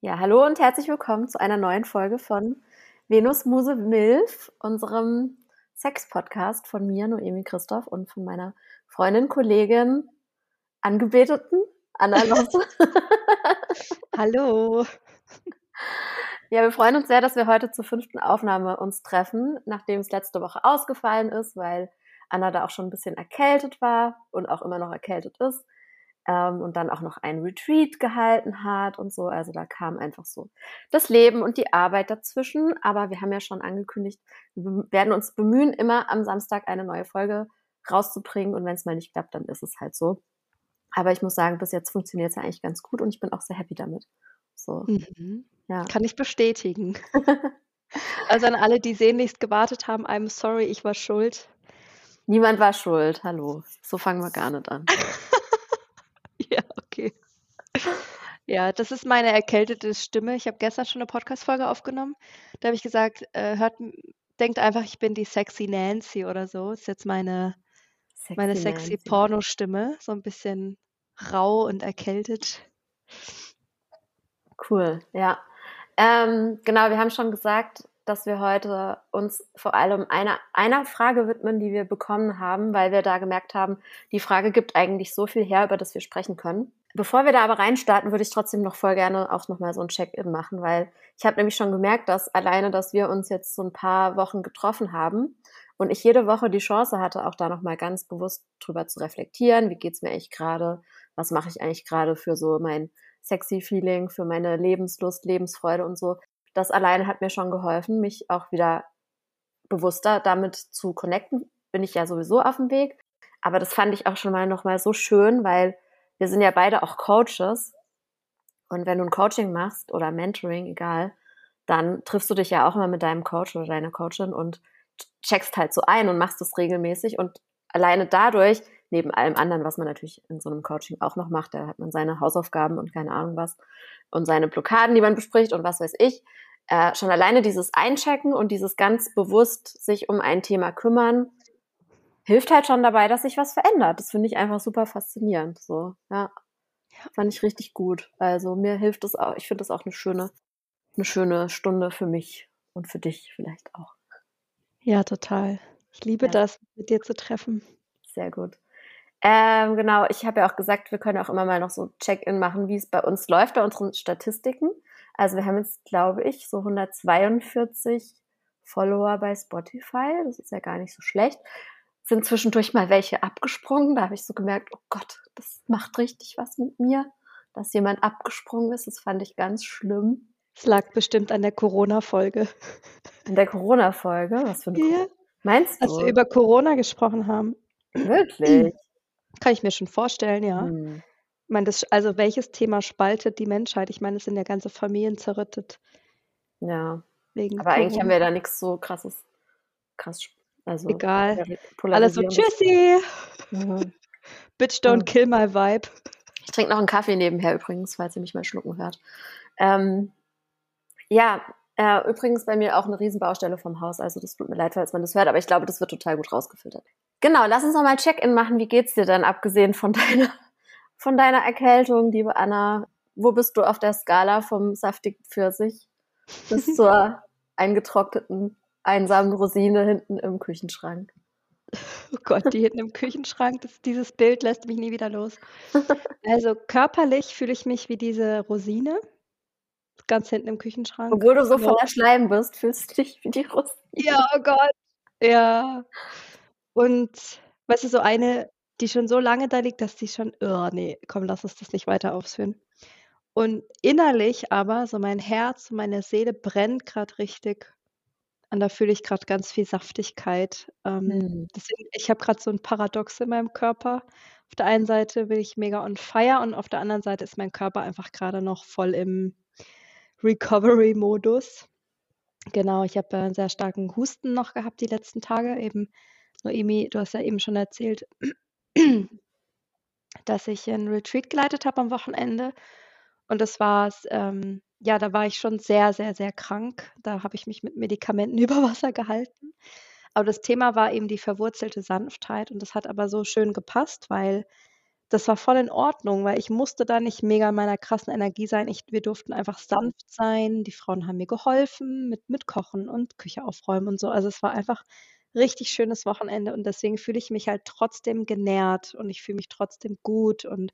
Ja, hallo und herzlich willkommen zu einer neuen Folge von Venus Muse Milf, unserem Sex-Podcast von mir, Noemi Christoph, und von meiner Freundin, Kollegin, Angebeteten, Anna Losse. hallo. Ja, wir freuen uns sehr, dass wir heute zur fünften Aufnahme uns treffen, nachdem es letzte Woche ausgefallen ist, weil Anna da auch schon ein bisschen erkältet war und auch immer noch erkältet ist ähm, und dann auch noch ein Retreat gehalten hat und so. Also da kam einfach so das Leben und die Arbeit dazwischen. Aber wir haben ja schon angekündigt, wir werden uns bemühen, immer am Samstag eine neue Folge rauszubringen. Und wenn es mal nicht klappt, dann ist es halt so. Aber ich muss sagen, bis jetzt funktioniert es ja eigentlich ganz gut und ich bin auch sehr happy damit. So. Mhm. Ja. Kann ich bestätigen. also an alle, die sehnlichst gewartet haben, I'm sorry, ich war schuld. Niemand war schuld. Hallo. So fangen wir gar nicht an. Ja, okay. Ja, das ist meine erkältete Stimme. Ich habe gestern schon eine Podcast-Folge aufgenommen. Da habe ich gesagt, äh, hört, denkt einfach, ich bin die sexy Nancy oder so. Das ist jetzt meine sexy, meine sexy Porno-Stimme. So ein bisschen rau und erkältet. Cool, ja. Ähm, genau, wir haben schon gesagt, dass wir heute uns vor allem einer, einer Frage widmen, die wir bekommen haben, weil wir da gemerkt haben, die Frage gibt eigentlich so viel her, über das wir sprechen können. Bevor wir da aber reinstarten, würde ich trotzdem noch voll gerne auch nochmal so ein Check-in machen, weil ich habe nämlich schon gemerkt, dass alleine, dass wir uns jetzt so ein paar Wochen getroffen haben und ich jede Woche die Chance hatte, auch da nochmal ganz bewusst drüber zu reflektieren, wie geht's mir eigentlich gerade, was mache ich eigentlich gerade für so mein sexy Feeling, für meine Lebenslust, Lebensfreude und so, das alleine hat mir schon geholfen, mich auch wieder bewusster damit zu connecten. Bin ich ja sowieso auf dem Weg. Aber das fand ich auch schon mal nochmal so schön, weil wir sind ja beide auch Coaches. Und wenn du ein Coaching machst oder Mentoring, egal, dann triffst du dich ja auch immer mit deinem Coach oder deiner Coachin und checkst halt so ein und machst es regelmäßig. Und alleine dadurch, neben allem anderen, was man natürlich in so einem Coaching auch noch macht, da hat man seine Hausaufgaben und keine Ahnung was und seine Blockaden, die man bespricht und was weiß ich, äh, schon alleine dieses Einchecken und dieses ganz bewusst sich um ein Thema kümmern, hilft halt schon dabei, dass sich was verändert. Das finde ich einfach super faszinierend. So, ja. Fand ich richtig gut. Also mir hilft es auch, ich finde das auch eine schöne, eine schöne Stunde für mich und für dich vielleicht auch. Ja, total. Ich liebe ja. das, mit dir zu treffen. Sehr gut. Ähm, genau, ich habe ja auch gesagt, wir können auch immer mal noch so Check-in machen, wie es bei uns läuft, bei unseren Statistiken. Also wir haben jetzt, glaube ich, so 142 Follower bei Spotify. Das ist ja gar nicht so schlecht. Sind zwischendurch mal welche abgesprungen. Da habe ich so gemerkt, oh Gott, das macht richtig was mit mir, dass jemand abgesprungen ist. Das fand ich ganz schlimm. Es lag bestimmt an der Corona-Folge. An der Corona-Folge? Was für eine ja. Meinst du? Als wir über Corona gesprochen haben. Wirklich? Kann ich mir schon vorstellen, ja. Hm. Ich meine, das, also welches Thema spaltet die Menschheit? Ich meine, es sind ja ganze Familien zerrüttet. Ja. Wegen Aber eigentlich haben wir da nichts so krasses, krass, also egal. Alles so tschüssi. Mhm. Bitch don't mhm. kill my vibe. Ich trinke noch einen Kaffee nebenher übrigens, falls ihr mich mal schlucken hört. Ähm, ja, äh, übrigens bei mir auch eine Riesenbaustelle vom Haus, also das tut mir leid, falls man das hört, aber ich glaube, das wird total gut rausgefiltert. Genau, lass uns noch mal Check-in machen. Wie geht's dir denn, abgesehen von deiner von deiner Erkältung, liebe Anna? Wo bist du auf der Skala vom saftigen Pfirsich bis zur eingetrockneten, einsamen Rosine hinten im Küchenschrank? Oh Gott, die hinten im Küchenschrank, das, dieses Bild lässt mich nie wieder los. Also körperlich fühle ich mich wie diese Rosine, ganz hinten im Küchenschrank. Obwohl du so voller Schleim bist, fühlst du dich wie die Rosine. Ja, oh Gott. Ja. Und weißt du, so eine die schon so lange da liegt, dass die schon, oh nee, komm, lass uns das nicht weiter ausführen. Und innerlich aber, so mein Herz meine Seele brennt gerade richtig. Und da fühle ich gerade ganz viel Saftigkeit. Ähm, mhm. deswegen, ich habe gerade so ein Paradox in meinem Körper. Auf der einen Seite bin ich mega on fire und auf der anderen Seite ist mein Körper einfach gerade noch voll im Recovery-Modus. Genau, ich habe einen sehr starken Husten noch gehabt die letzten Tage. Eben, Noemi, du hast ja eben schon erzählt, dass ich ein Retreat geleitet habe am Wochenende. Und das war ähm, ja, da war ich schon sehr, sehr, sehr krank. Da habe ich mich mit Medikamenten über Wasser gehalten. Aber das Thema war eben die verwurzelte Sanftheit. Und das hat aber so schön gepasst, weil das war voll in Ordnung, weil ich musste da nicht mega in meiner krassen Energie sein. Ich wir durften einfach sanft sein. Die Frauen haben mir geholfen mit mit Kochen und Küche aufräumen und so. Also, es war einfach richtig schönes Wochenende und deswegen fühle ich mich halt trotzdem genährt und ich fühle mich trotzdem gut und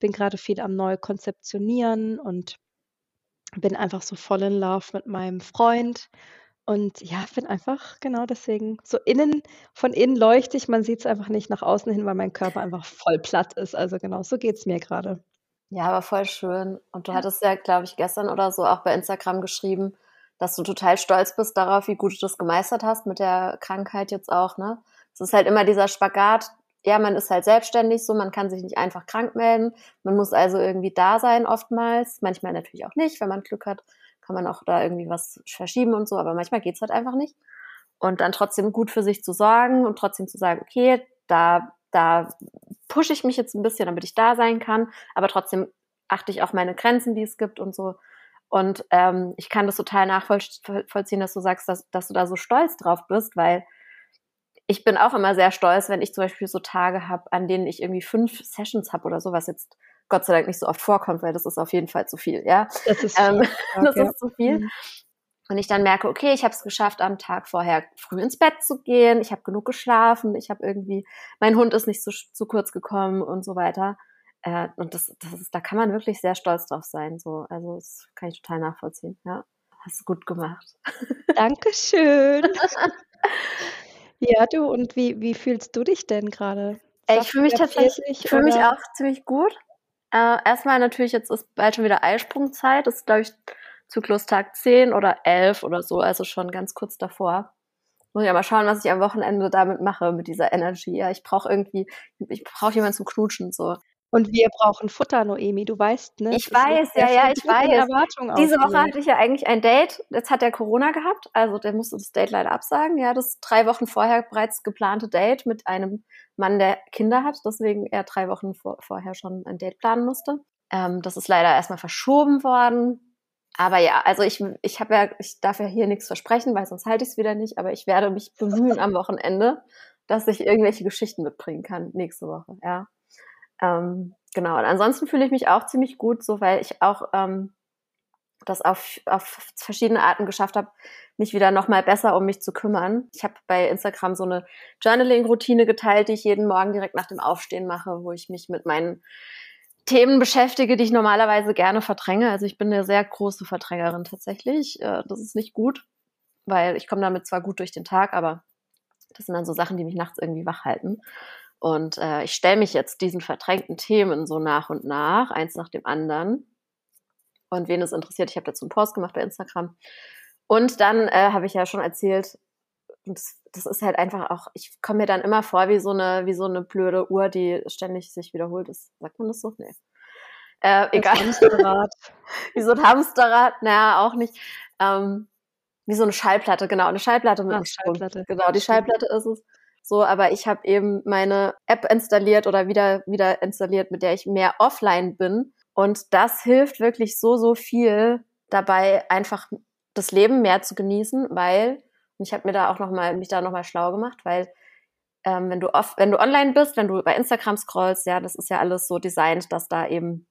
bin grade viel am neu konzeptionieren und bin einfach so voll in Love mit meinem Freund und ja, bin einfach genau deswegen so innen von innen leuchte ich, man sieht's einfach nicht nach außen hin, weil mein Körper einfach voll platt ist. Also, genau, so geht's mir grade. Ja, aber voll schön. Und du Ja. hattest ja, glaube ich, gestern oder so auch bei Instagram geschrieben, dass du total stolz bist darauf, wie gut du das gemeistert hast mit der Krankheit jetzt auch, ne? Es ist halt immer dieser Spagat. Ja, man ist halt selbstständig so, man kann sich nicht einfach krank melden. Man muss also irgendwie da sein oftmals. Manchmal natürlich auch nicht. Wenn man Glück hat, kann man auch da irgendwie was verschieben und so, aber manchmal geht's halt einfach nicht. Und dann trotzdem gut für sich zu sorgen und trotzdem zu sagen: „Okay, da da pushe ich mich jetzt 'n bisschen, damit ich da sein kann, aber trotzdem achte ich auf meine Grenzen, die es gibt und so.“ Und, ähm, ich kann das total nachvollz voll vollziehen, dass du sagst, dass dass du da so stolz drauf bist, weil ich bin auch immer sehr stolz, wenn ich zum Beispiel so Tage habe, an denen ich irgendwie 5 Sessions habe oder so, was jetzt Gott sei Dank nicht so oft vorkommt, weil das ist auf jeden Fall zu viel, ja? Das ist Ähm, viel, das ist zu viel. Mhm. Und ich dann merke: „Okay, ich habe es geschafft, am Tag vorher früh ins Bett zu gehen. Ich habe genug geschlafen. Ich habe irgendwie mein Hund ist nicht zu sch zu kurz gekommen“ und so weiter. Äh, und das das ist da kann man wirklich sehr stolz drauf sein so. Also, das kann ich total nachvollziehen, ja. Hast du gut gemacht. Dankeschön. Ja, du, und wie wie fühlst du dich denn grade? Ey, ich fühle mich tatsächlich ich fühle mich auch ziemlich gut. Äh, erst mal natürlich, jetzt ist bald schon wieder Eisprungzeit. Das ist, glaube ich, Zyklustag 10 oder 11 oder so, also schon ganz kurz davor. Muss ich ja mal schauen, was ich am Wochenende damit mache, mit dieser Energy. Ja, ich brauche irgendwie ich brauche jemanden zum Knutschen so. Und wir brauchen Futter, Noemi, du weißt, ne? Ich es weiß, ja, ja, ich weiß. Diese Woche hatte ich ja eigentlich ein Date. Jetzt hat der Corona gehabt, also der musste das Date leider absagen. Ja, das 3 Wochen vorher bereits geplante Date mit einem Mann, der Kinder hat, deswegen er 3 Wochen vor vorher schon ein Date planen musste. Ähm, das ist leider erst mal verschoben worden. Aber ja, also ich ich habe ja ich darf ja hier nix versprechen, weil sonst halte ich's wieder nicht, aber ich werde mich bemühen am Wochenende, dass ich irgendwelche Geschichten mitbringen kann nächste Woche, ja. Ähm, genau. Und ansonsten fühle ich mich auch ziemlich gut so, weil ich auch, ähm, das auf auf verschiedene Arten geschafft habe, mich wieder noch mal besser um mich zu kümmern. Ich habe bei Instagram so 'ne Journaling-Routine geteilt, die ich jeden Morgen direkt nach dem Aufstehen mache, wo ich mich mit meinen Themen beschäftige, die ich normalerweise gerne verdränge. Also, ich bin 'ne sehr große Verdrängerin tatsächlich. Äh, das ist nicht gut, weil ich komme damit zwar gut durch den Tag, aber das sind dann so Sachen, die mich nachts irgendwie wach halten. Und, äh, ich stelle mich jetzt diesen verdrängten Themen so nach und nach, eins nach dem anderen. Und wen es interessiert, ich habe dazu 'n Post gemacht bei Instagram. Und dann, äh, habe ich ja schon erzählt und das das ist halt einfach auch ich komme mir dann immer vor wie so 'ne wie so 'ne blöde Uhr, die ständig sich wiederholt. Ist sagt man das so? Ne. Äh, egal. Hamsterrad. Wie so 'n Hamsterrad, na ja, auch nicht. Ähm, wie so 'ne Schallplatte, genau, 'ne Schallplatte mit Ah, 'nem Strom. Schallplatte, Genau, die. Schallplatte ist es. So, aber ich habe eben meine App installiert oder wieder wieder installiert, mit der ich mehr offline bin. Und das hilft wirklich so, so viel dabei, einfach das Leben mehr zu genießen, weil und ich habe mir da auch noch mal mich da noch mal schlau gemacht, weil, ähm, wenn du off wenn du online bist, wenn du bei Instagram scrollst, ja, das ist ja alles so designt, dass da eben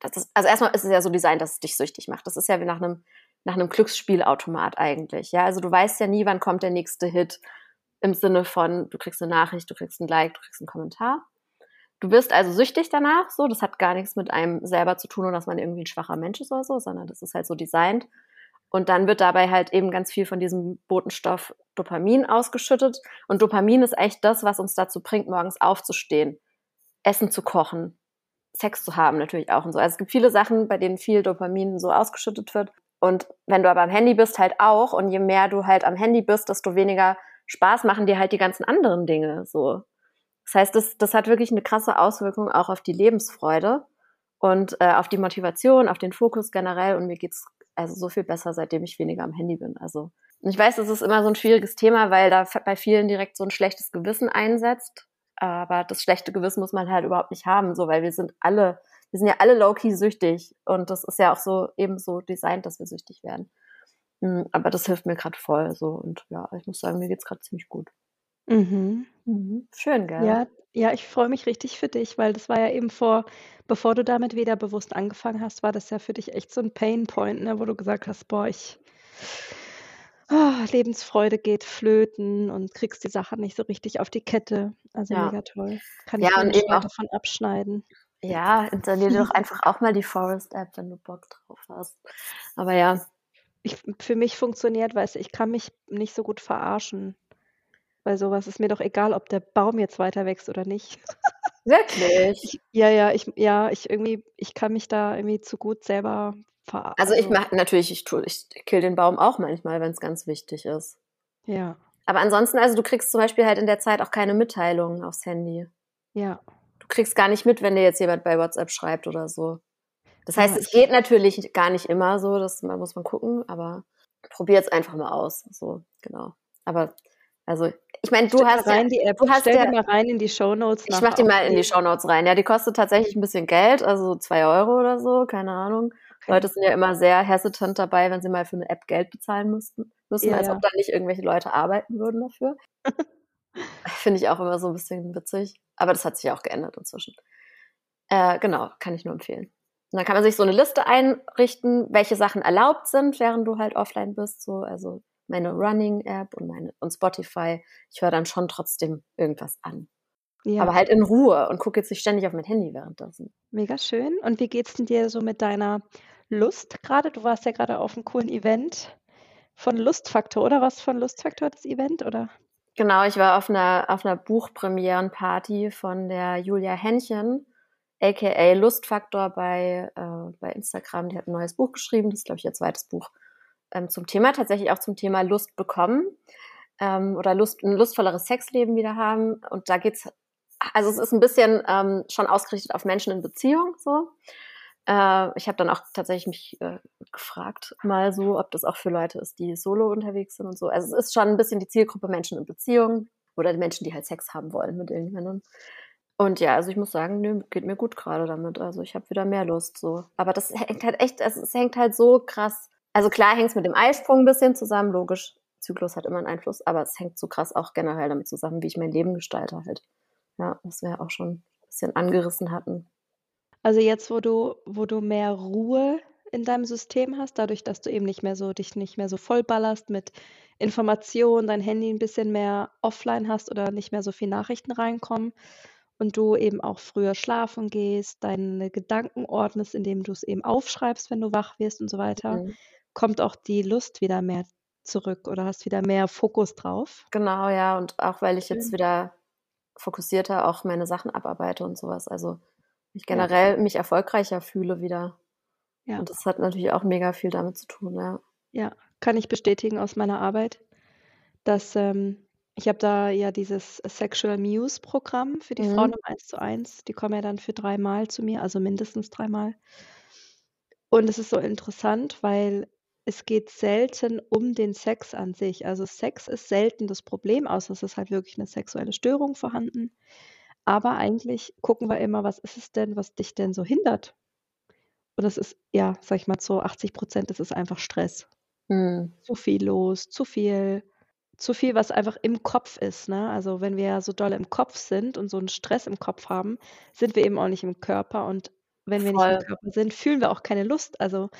das ist also, erst mal ist es ja so designt, dass es dich süchtig macht. Das ist ja wie nach 'nem nach 'nem Glücksspielautomat eigentlich, ja? Also, du weißt ja nie, wann kommt der nächste Hit im Sinne von, du kriegst 'ne Nachricht, du kriegst 'n Like, du kriegst 'n Kommentar. Du wirst also süchtig danach so. Das hat gar nix mit einem selber zu tun und dass man irgendwie 'n schwacher Mensch ist oder so, sondern das ist halt so designt. Und dann wird dabei halt eben ganz viel von diesem Botenstoff Dopamin ausgeschüttet. Und Dopamin ist echt das, was uns dazu bringt, morgens aufzustehen, Essen zu kochen, Sex zu haben natürlich auch und so. Also, es gibt viele Sachen, bei denen viel Dopamin so ausgeschüttet wird. Und wenn du aber am Handy bist, halt auch. Und je mehr du halt am Handy bist, desto weniger Spaß machen dir halt die ganzen anderen Dinge so. Das heißt, das das hat wirklich 'ne krasse Auswirkung auch auf die Lebensfreude und, äh, auf die Motivation, auf den Fokus generell. Und mir geht's also so viel besser, seitdem ich weniger am Handy bin. Also, ich weiß, das ist immer so 'n schwieriges Thema, weil da bei vielen direkt so 'n schlechtes Gewissen einsetzt. Aber das schlechte Gewissen muss man halt überhaupt nicht haben, so, weil wir sind alle wir sind ja alle low-key süchtig. Und das ist ja auch so eben so designt, dass wir süchtig werden. Hm, aber das hilft mir grad voll so und ja, ich muss sagen, mir geht's grad ziemlich gut. Mhm. Mhm. Schön, gell? Ja, ja, ich freue mich richtig für dich, weil das war ja eben vor bevor du damit wieder bewusst angefangen hast, war das ja für dich echt so 'n Painpoint, ne, wo du gesagt hast: „Boah, ich ah, Lebensfreude geht flöten und kriegst die Sachen nicht so richtig auf die Kette.“ Also, Ja. mega toll. Kann ich Ja, mir und nicht eben auch davon abschneiden. Ja, installier dir doch einfach auch mal die Forest-App, wenn du Bock drauf hast. Aber ja. Ich für mich funktioniert weißt du, ich kann mich nicht so gut verarschen. Bei so was ist mir doch egal, ob der Baum jetzt weiter wächst oder nicht. Wirklich? Ich ja, ja, ich ja, ich irgendwie ich kann mich da irgendwie zu gut selber verar Also, ich also mache natürlich, ich tue ich kill den Baum auch manchmal, wenn's ganz wichtig ist. Ja. Aber ansonsten also, du kriegst zum Beispiel halt in der Zeit auch keine Mitteilungen aufs Handy. Ja. Du kriegst gar nicht mit, wenn dir jetzt jemand bei WhatsApp schreibt oder so. Das heißt, Ja, es geht natürlich gar nicht immer so, das muss man gucken, aber probier's einfach mal aus, so, genau. Aber also, ich meine, du Stell hast mal ja rein die App. du hast Stell ja die mal rein in die Shownotes Ich mache nachher die mal in die Shownotes rein. Ja, die kostet tatsächlich 'n bisschen Geld, also 2 Euro oder so, keine Ahnung. Okay. Leute sind ja immer sehr hesitant dabei, wenn sie mal für 'ne App Geld bezahlen müssten müssen, Ja, als ob ja. da nicht irgendwelche Leute arbeiten würden dafür. Finde ich auch immer so 'n bisschen witzig, aber das hat sich ja auch geändert inzwischen. Äh, genau, kann ich nur empfehlen. Und dann kann man sich so 'ne Liste einrichten, welche Sachen erlaubt sind, während du halt offline bist, so, also meine Running-App und meine und Spotify. Ich höre dann schon trotzdem irgendwas an. Ja. Aber halt in Ruhe und gucke jetzt nicht ständig auf mein Handy währenddessen. Mega schön. Und wie geht's denn dir so mit deiner Lust grade? Du warst ja grade auf 'm coolen Event von Lustfaktor, oder? War's von Lustfaktor das Event, oder? Genau, ich war auf 'ner auf 'ner Buchpremierenparty von der Julia Henchen, aka Lustfaktor bei äh, bei Instagram. Die hat 'n neues Buch geschrieben. Das ist, glaube ich, ihr 2. Buch, ähm, zum Thema tatsächlich auch zum Thema Lust bekommen, ähm, oder Lust 'n lustvolleres Sexleben wieder haben. Und da geht's also, es ist 'n bisschen, ähm, schon ausgerichtet auf Menschen in Beziehung so. Äh, ich habe dann auch tatsächlich mich, äh, gefragt mal so, ob das auch für Leute ist, die solo unterwegs sind und so. Also, es ist schon 'n bisschen die Zielgruppe Menschen in Beziehung oder die Menschen, die halt Sex haben wollen mit irgendjemandem. Und ja, also, ich muss sagen, ne, geht mir gut grade damit. Also, ich habe wieder mehr Lust so. Aber das hängt halt echt also, es hängt halt so krass also, klar hängt's mit dem Eisprung 'n bisschen zusammen, logisch. Zyklus hat immer 'n Einfluss, aber es hängt so krass auch generell damit zusammen, wie ich mein Leben gestalte halt. Ja, was wir auch schon bisschen angerissen hatten. Also, jetzt, wo du wo du mehr Ruhe in deinem System hast, dadurch, dass du eben nicht mehr so dich nicht mehr so vollballerst mit Informationen, dein Handy 'n bisschen mehr offline hast oder nicht mehr so viel Nachrichten reinkommen und du eben auch früher schlafen gehst, deine Gedanken ordnest, indem du's eben aufschreibst, wenn du wach wirst und so weiter, Mhm. kommt auch die Lust wieder mehr zurück oder hast wieder mehr Fokus drauf? Genau, ja, und auch weil ich jetzt Schön. wieder fokussierter auch meine Sachen abarbeite und so was. Also, ich Ja. generell mich erfolgreicher fühle wieder. Ja. Und das hat natürlich auch mega viel damit zu tun, ja. Ja, kann ich bestätigen aus meiner Arbeit, dass, ähm ich habe da ja dieses Sexual Muse Programm für die Frauen Mhm. im Eins-zu-eins. Die kommen ja dann für dreimal zu mir, also, mindestens dreimal. Und es ist so interessant, weil es geht selten um den Sex an sich. Also, Sex ist selten das Problem, außer es ist halt wirklich 'ne sexuelle Störung vorhanden. Aber eigentlich gucken wir immer, was ist es denn, was dich denn so hindert? Und das ist, ja, sage ich mal, zu 80% ist es einfach Stress. Mhm. Zu viel los, zu viel zu viel, was einfach im Kopf ist, ne? Also, wenn wir so doll im Kopf sind und so 'n Stress im Kopf haben, sind wir eben auch nicht im Körper. Und wenn wir nicht im Voll. Körper sind, fühlen wir auch keine Lust. Also,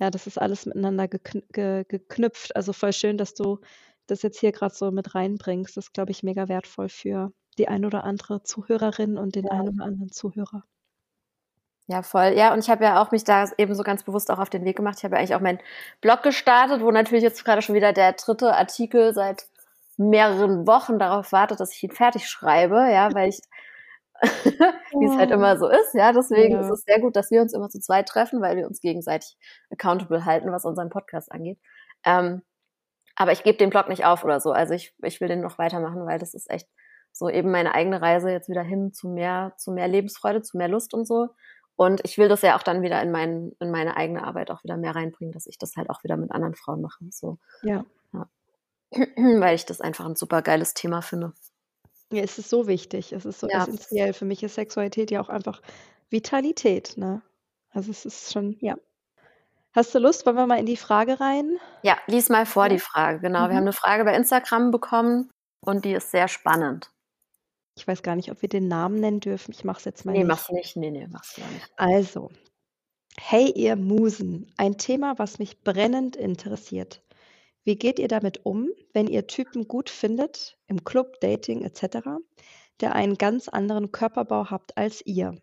ja, das ist alles miteinander gekn ge geknüpft. Also, voll schön, dass du das jetzt hier grad so mit reinbringst. Das ist, glaube ich, mega wertvoll für die ein oder andere Zuhörerin und den Ja. einen oder anderen Zuhörer. Ja, voll. Ja, und ich habe ja auch mich da eben so ganz bewusst auch auf den Weg gemacht. Ich habe ja eigentlich auch meinen Blog gestartet, wo natürlich jetzt grade schon wieder der 3. Artikel seit mehreren Wochen darauf wartet, dass ich ihn fertig schreibe, ja, weil ich wie's halt immer so ist, ja. Deswegen ist Ja. es sehr gut, dass wir uns immer zu zweit treffen, weil wir uns gegenseitig accountable halten, was unseren Podcast angeht. Ähm, aber ich gebe den Blog nicht auf oder so. Also, ich ich will den noch weitermachen, weil das ist echt so eben meine eigene Reise jetzt wieder hin zu mehr zu mehr Lebensfreude, zu mehr Lust und so. Und ich will das ja auch dann wieder in meinen in meine eigene Arbeit auch wieder mehr reinbringen, dass ich das halt auch wieder mit anderen Frauen mache, so. Ja. Ja. Weil ich das einfach 'n supergeiles Thema finde. Ja, es ist so wichtig. Es ist so Ja. essenziell. Für mich ist Sexualität ja auch einfach Vitalität, ne? Also, es ist schon ja. Hast du Lust, wollen wir mal in die Frage rein? Ja, lies mal vor Ja. die Frage. Genau, wir haben Mhm. 'ne Frage bei Instagram bekommen und die ist sehr spannend. Ich weiß gar nicht, ob wir den Namen nennen dürfen. Ich mache es jetzt mal Nee, nicht. mach's nicht. Nee, nee, mach's ja nicht. Also, hey ihr Musen, ein Thema, was mich brennend interessiert. Wie geht ihr damit um, wenn ihr Typen gut findet, im Club, Dating etc., der einen ganz anderen Körperbau habt als ihr?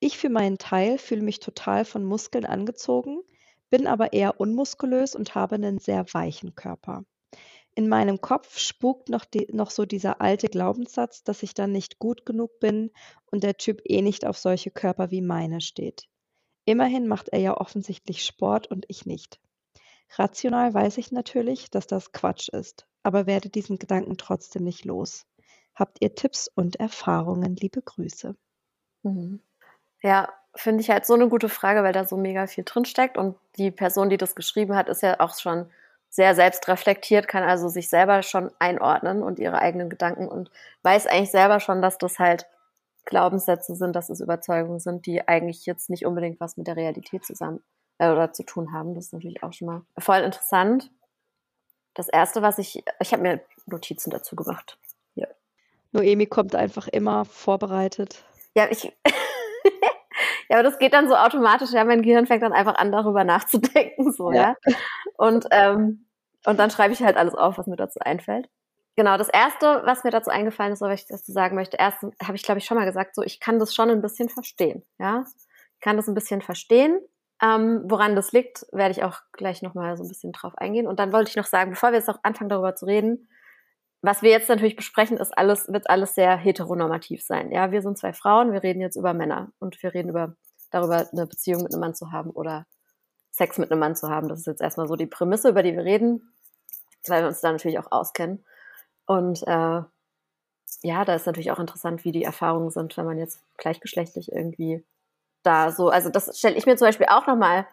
Ich für meinen Teil fühle mich total von Muskeln angezogen, bin aber eher unmuskulös und habe einen sehr weichen Körper. In meinem Kopf spukt noch, die, noch so dieser alte Glaubenssatz, dass ich dann nicht gut genug bin und der Typ eh nicht auf solche Körper wie meine steht. Immerhin macht er ja offensichtlich Sport und ich nicht. Rational weiß ich natürlich, dass das Quatsch ist, aber werde diesen Gedanken trotzdem nicht los. Habt ihr Tipps und Erfahrungen? Liebe Grüße. Mhm. Ja, finde ich halt so eine gute Frage, weil da so mega viel drinsteckt. Und die Person, die das geschrieben hat, ist ja auch schon sehr selbstreflektiert, kann also sich selber schon einordnen und ihre eigenen Gedanken und weiß eigentlich selber schon, dass das halt Glaubenssätze sind, dass es Überzeugungen sind, die eigentlich jetzt nicht unbedingt was mit der Realität zusammen äh, oder zu tun haben. Das ist natürlich auch schon mal voll interessant. Das erste, was ich, ich habe mir Notizen dazu gemacht. Hier. Noemi kommt einfach immer vorbereitet. Ja, ich. ja, aber das geht dann so automatisch. Ja, mein Gehirn fängt dann einfach an, darüber nachzudenken, so, ja. ja? Und, ähm, und dann schreibe ich halt alles auf, was mir dazu einfällt. Genau, das erste, was mir dazu eingefallen ist, was ich dazu sagen möchte, erst habe ich, glaube ich, schon mal gesagt, so, ich kann das schon ein bisschen verstehen, ja. Ich kann das ein bisschen verstehen. Ähm, woran das liegt, werde ich auch gleich nochmal so ein bisschen drauf eingehen. Und dann wollte ich noch sagen, bevor wir jetzt auch anfangen, darüber zu reden, was wir jetzt natürlich besprechen, ist alles, wird alles sehr heteronormativ sein. Ja, wir sind zwei Frauen, wir reden jetzt über Männer und wir reden über, darüber, eine Beziehung mit einem Mann zu haben oder Sex mit einem Mann zu haben. Das ist jetzt erstmal so die Prämisse, über die wir reden, weil wir uns da natürlich auch auskennen. Und äh, ja, da ist natürlich auch interessant, wie die Erfahrungen sind, wenn man jetzt gleichgeschlechtlich irgendwie da so, also das stelle ich mir zum Beispiel auch nochmal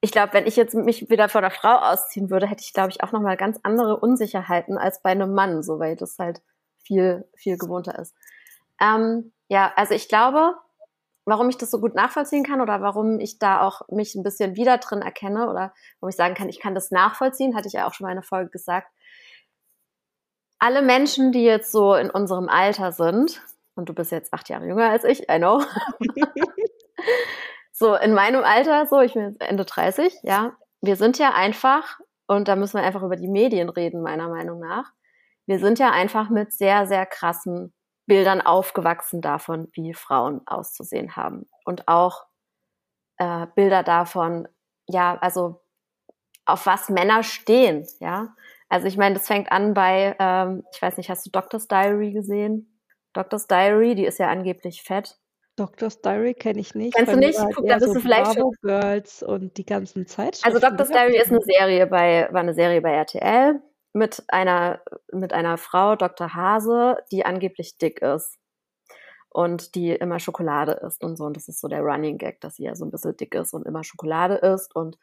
ich glaube, wenn ich jetzt mich wieder von einer Frau ausziehen würde, hätte ich, glaube ich, auch nochmal ganz andere Unsicherheiten als bei einem Mann, so weil das halt viel, viel gewohnter ist. Ähm, ja, also ich glaube, warum ich das so gut nachvollziehen kann oder warum ich da auch mich ein bisschen wieder drin erkenne oder warum ich sagen kann, ich kann das nachvollziehen, hatte ich ja auch schon mal in einer Folge gesagt. Alle Menschen, die jetzt so in unserem Alter sind, und du bist jetzt acht Jahre jünger als ich, I know. so in meinem Alter, so ich bin jetzt Ende 30, ja, wir sind ja einfach, und da müssen wir einfach über die Medien reden, meiner Meinung nach. Wir sind ja einfach mit sehr, sehr krassen Bildern aufgewachsen davon, wie Frauen auszusehen haben. Und auch äh, Bilder davon, ja, also auf was Männer stehen, ja. Also ich meine, das fängt an bei, ähm, ich weiß nicht, hast du Doctor's Diary gesehen? Doctor's Diary, die ist ja angeblich fett. Doctor's Diary kenne ich nicht. Kennst du nicht? Guck, da bist so du vielleicht Bravo schon. Girls und die ganzen Zeitschriften. Also Doctor's Diary ist eine Serie bei, war eine Serie bei RTL mit einer, mit einer Frau, Dr. Hase, die angeblich dick ist. Und die immer Schokolade isst und so. Und das ist so der Running Gag, dass sie ja so ein bisschen dick ist und immer Schokolade isst und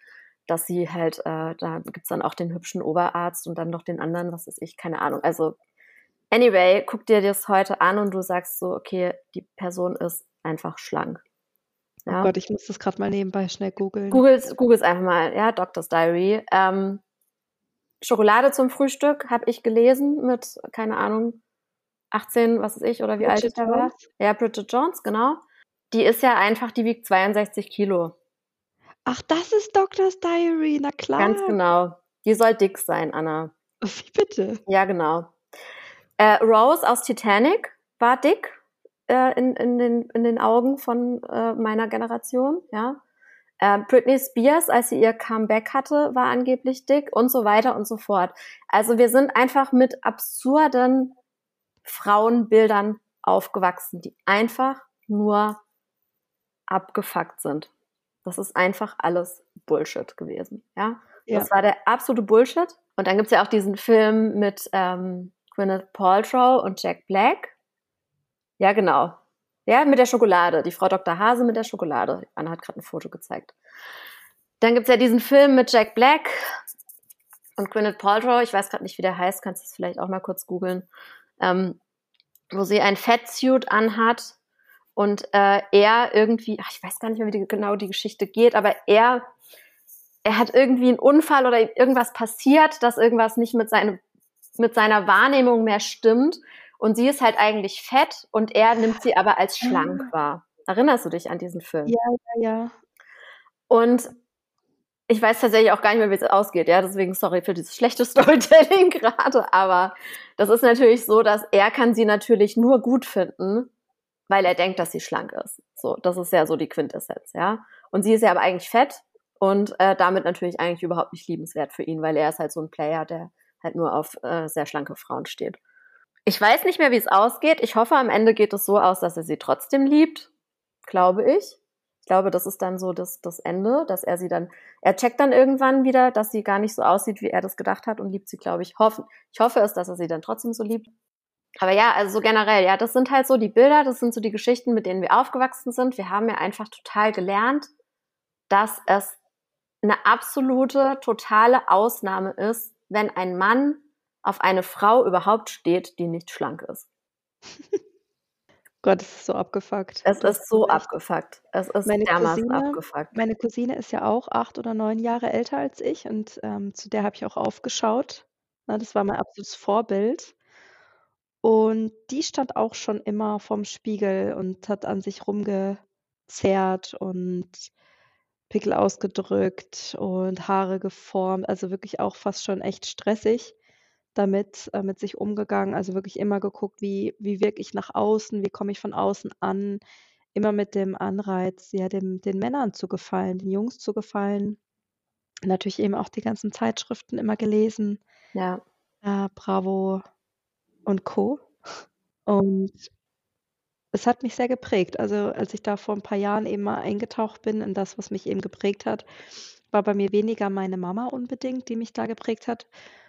dass sie halt, äh, da gibt's dann auch den hübschen Oberarzt und dann noch den anderen, was ist ich, keine Ahnung. Also Anyway, guck dir das heute an und du sagst so, okay, die Person ist einfach schlank. Oh ja? Oh Gott, ich muss das gerade mal nebenbei schnell googeln. Googles, Googles einfach mal, ja, Doctor's Diary. Ähm, Schokolade zum Frühstück habe ich gelesen mit, keine Ahnung, 18, was ist ich, oder wie Bridget alt ich da war. Ja, Bridget Jones, genau. Die ist ja einfach, die wiegt 62 Kilo. Ach, das ist Doctor's Diary, na klar. Ganz genau. Die soll dick sein, Anna. Wie bitte? Ja, genau. Äh, Rose aus Titanic war dick äh, in, in, den, in den Augen von äh, meiner Generation, ja. Äh, Britney Spears, als sie ihr Comeback hatte, war angeblich dick und so weiter und so fort. Also wir sind einfach mit absurden Frauenbildern aufgewachsen, die einfach nur abgefuckt sind. Das ist einfach alles Bullshit gewesen, ja. ja. Das war der absolute Bullshit. Und dann gibt's ja auch diesen Film mit ähm, Gwyneth Paltrow und Jack Black. Ja, genau. Ja, mit der Schokolade. Die Frau Dr. Hase mit der Schokolade. Anna hat gerade ein Foto gezeigt. Dann gibt es ja diesen Film mit Jack Black und Gwyneth Paltrow. Ich weiß gerade nicht, wie der heißt. Kannst du es vielleicht auch mal kurz googeln. Ähm, wo sie ein Fettsuit anhat und äh, er irgendwie, ach, ich weiß gar nicht mehr, wie die, genau die Geschichte geht, aber er, er hat irgendwie einen Unfall oder irgendwas passiert, dass irgendwas nicht mit seinem mit seiner Wahrnehmung mehr stimmt und sie ist halt eigentlich fett und er nimmt sie aber als schlank ah. wahr. Erinnerst du dich an diesen Film? Ja, ja, ja. Und ich weiß tatsächlich auch gar nicht mehr, wie es ausgeht, ja, deswegen sorry für dieses schlechte Storytelling gerade, aber das ist natürlich so, dass er kann sie natürlich nur gut finden, weil er denkt, dass sie schlank ist. So, das ist ja so die Quintessenz, ja. Und sie ist ja aber eigentlich fett und äh, damit natürlich eigentlich überhaupt nicht liebenswert für ihn, weil er ist halt so ein Player, der halt nur auf äh, sehr schlanke Frauen steht. Ich weiß nicht mehr, wie es ausgeht. Ich hoffe, am Ende geht es so aus, dass er sie trotzdem liebt, glaube ich. Ich glaube, das ist dann so das, das Ende, dass er sie dann, er checkt dann irgendwann wieder, dass sie gar nicht so aussieht, wie er das gedacht hat und liebt sie, glaube ich. Hoffen. Ich hoffe es, dass er sie dann trotzdem so liebt. Aber ja, also so generell, ja, das sind halt so die Bilder, das sind so die Geschichten, mit denen wir aufgewachsen sind. Wir haben ja einfach total gelernt, dass es eine absolute, totale Ausnahme ist, wenn ein Mann auf eine Frau überhaupt steht, die nicht schlank ist. Gott, es ist so abgefuckt. Es ist so abgefuckt. Es ist meine dermaßen Cousine, abgefuckt. Meine Cousine ist ja auch acht oder neun Jahre älter als ich und ähm, zu der habe ich auch aufgeschaut. Na, das war mein absolutes Vorbild. Und die stand auch schon immer vorm Spiegel und hat an sich rumgezerrt und Pickel ausgedrückt und Haare geformt. Also wirklich auch fast schon echt stressig damit äh, mit sich umgegangen. Also wirklich immer geguckt, wie, wie wirke ich nach außen, wie komme ich von außen an. Immer mit dem Anreiz, ja, dem, den Männern zu gefallen, den Jungs zu gefallen. Natürlich eben auch die ganzen Zeitschriften immer gelesen. Ja. Äh, Bravo und Co. Und es hat mich sehr geprägt. Also als ich da vor ein paar Jahren eben mal eingetaucht bin in das, was mich eben geprägt hat, war bei mir weniger meine Mama unbedingt, die mich da geprägt hat,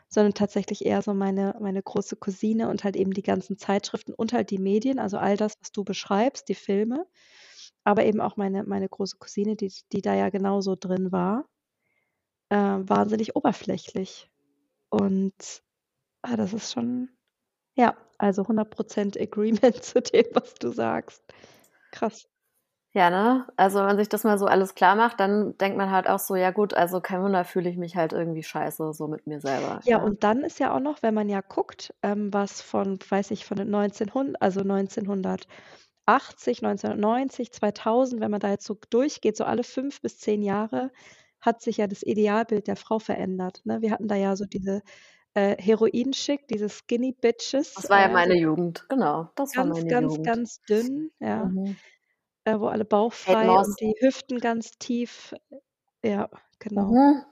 sondern tatsächlich eher so meine, meine große Cousine und halt eben die ganzen Zeitschriften und halt die Medien, also all das, was du beschreibst, die Filme, aber eben auch meine, meine große Cousine, die, die da ja genauso drin war, äh, wahnsinnig oberflächlich. Und ah, das ist schon, ja, also 100% Agreement zu dem, was du sagst. Krass. Ja, ne? Also wenn man sich das mal so alles klar macht, dann denkt man halt auch so, ja gut, also kein Wunder, fühle ich mich halt irgendwie scheiße so mit mir selber. Ja, und dann ist ja auch noch, wenn man ja guckt, ähm, was von, weiß ich, von den 1900, also 1980, 1990, 2000, wenn man da jetzt so durchgeht, so alle fünf bis zehn Jahre, hat sich ja das Idealbild der Frau verändert. Ne? Wir hatten da ja so diese äh, Heroin-Schick, diese Skinny Bitches. Das war ja äh, meine Jugend, genau. Das ganz, war meine ganz, Jugend. ganz dünn, ja. Mhm äh, wo alle bauchfrei und die Hüften ganz tief. Ja, genau. Mhm.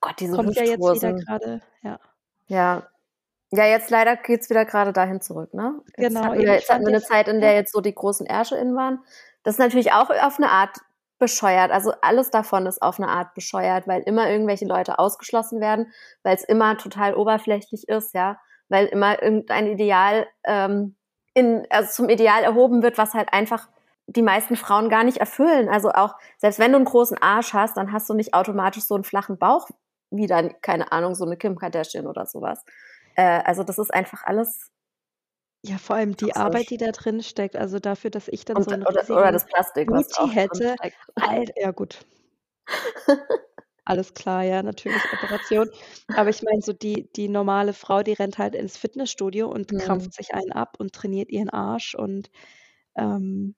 Gott, diese Kommt ja jetzt wieder gerade, ja. Ja. Ja, jetzt leider geht es wieder gerade dahin zurück, ne? Jetzt genau. Hatten wir, jetzt hatten wir eine Zeit, in der jetzt so die großen Ärsche in waren. Das ist natürlich auch auf eine Art bescheuert. Also alles davon ist auf eine Art bescheuert, weil immer irgendwelche Leute ausgeschlossen werden, weil es immer total oberflächlich ist, ja, weil immer irgendein Ideal ähm, in, also zum Ideal erhoben wird, was halt einfach die meisten Frauen gar nicht erfüllen. Also auch, selbst wenn du einen großen Arsch hast, dann hast du nicht automatisch so einen flachen Bauch wie dann, keine Ahnung, so eine Kim Kardashian oder sowas. Äh, also das ist einfach alles. Ja, vor allem die toxisch. Arbeit, die da drin steckt, also dafür, dass ich dann Und, so einen oder, oder das Plastik, was auch hätte. Alter, ja gut. Alles klar, ja, natürlich Operation. Aber ich meine, so die, die normale Frau, die rennt halt ins Fitnessstudio und mhm. krampft sich einen ab und trainiert ihren Arsch und ähm,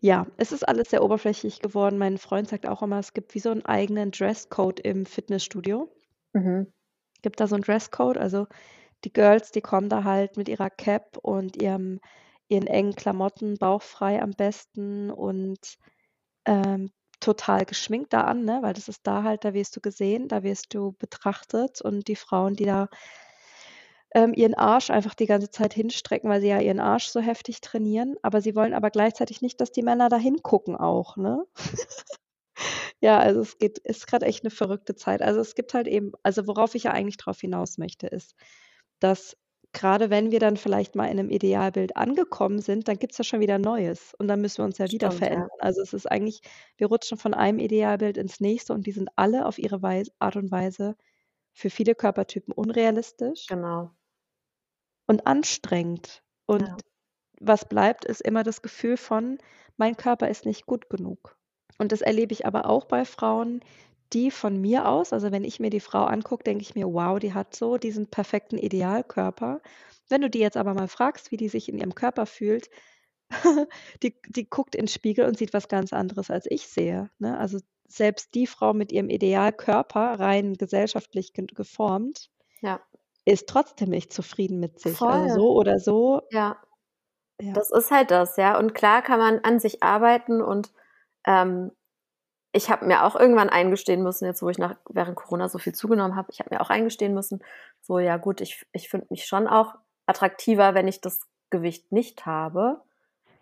ja, es ist alles sehr oberflächlich geworden. Mein Freund sagt auch immer, es gibt wie so einen eigenen Dresscode im Fitnessstudio. Mhm. Gibt da so einen Dresscode, also die Girls, die kommen da halt mit ihrer Cap und ihrem ihren engen Klamotten, bauchfrei am besten und, ähm, total geschminkt da an, ne? Weil das ist da halt da wirst du gesehen, da wirst du betrachtet und die Frauen, die da ähm, ihren Arsch einfach die ganze Zeit hinstrecken, weil sie ja ihren Arsch so heftig trainieren. Aber sie wollen aber gleichzeitig nicht, dass die Männer da hingucken auch, ne? ja, also es geht, ist gerade echt eine verrückte Zeit. Also es gibt halt eben, also worauf ich ja eigentlich drauf hinaus möchte, ist, dass gerade wenn wir dann vielleicht mal in einem Idealbild angekommen sind, dann gibt es ja schon wieder Neues und dann müssen wir uns ja wieder Stimmt, ja. verändern. Also es ist eigentlich, wir rutschen von einem Idealbild ins nächste und die sind alle auf ihre Weise, Art und Weise für viele Körpertypen unrealistisch. Genau und anstrengend. Und ja. was bleibt, ist immer das Gefühl von, mein Körper ist nicht gut genug. Und das erlebe ich aber auch bei Frauen, die von mir aus, also wenn ich mir die Frau angucke, denke ich mir, wow, die hat so diesen perfekten Idealkörper. Wenn du die jetzt aber mal fragst, wie die sich in ihrem Körper fühlt, die, die guckt in den Spiegel und sieht was ganz anderes, als ich sehe. Ne? Also selbst die Frau mit ihrem Idealkörper, rein gesellschaftlich geformt, ja. Ist trotzdem nicht zufrieden mit sich. Voll. Also so oder so. Ja. Ja. Das ist halt das, ja. Und klar kann man an sich arbeiten und ähm, ich habe mir auch irgendwann eingestehen müssen, jetzt wo ich nach, während Corona so viel zugenommen habe, ich habe mir auch eingestehen müssen, so ja gut, ich, ich finde mich schon auch attraktiver, wenn ich das Gewicht nicht habe.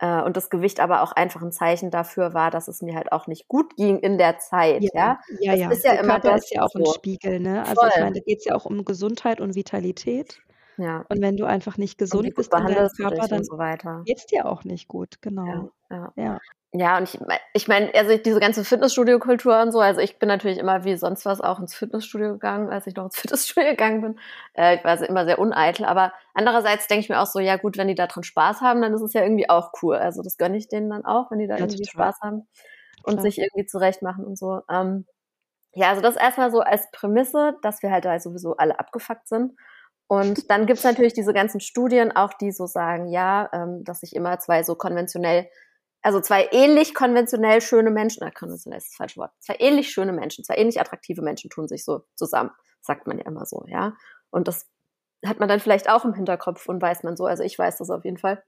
Äh, und das Gewicht aber auch einfach ein Zeichen dafür war, dass es mir halt auch nicht gut ging in der Zeit. Ja, ja, ja. ja. Ist ja der immer Körper das ist ja auch ein so. Spiegel, ne? Also ich Voll. meine, da geht es ja auch um Gesundheit und Vitalität. Ja. Und wenn du einfach nicht gesund bist in deinem behandelst du Körper, dann so weiter. geht es dir auch nicht gut, genau. Ja, ja. Ja. Und ich, ich meine, also diese ganze Fitnessstudio-Kultur und so, also ich bin natürlich immer wie sonst was auch ins Fitnessstudio gegangen, als ich noch ins Fitnessstudio gegangen bin. Äh, ich war se- immer sehr uneitel, aber andererseits denke ich mir auch so, ja gut, wenn die da drin Spaß haben, dann ist es ja irgendwie auch cool. Also das gönne ich denen dann auch, wenn die da Ja, irgendwie total. Spaß haben und Klar. sich irgendwie zurecht machen und so. Ähm, ja, also das erstmal so als Prämisse, dass wir halt da sowieso alle abgefuckt sind. Und dann gibt's natürlich diese ganzen Studien, auch die so sagen, ja, ähm, dass sich immer zwei so konventionell, also zwei ähnlich konventionell schöne Menschen, äh, konventionell ist das falsche Wort, zwei ähnlich schöne Menschen, zwei ähnlich attraktive Menschen tun sich so zusammen, sagt man ja immer so, ja. Und das hat man dann vielleicht auch im Hinterkopf und weiß man so, also ich weiß das auf jeden Fall.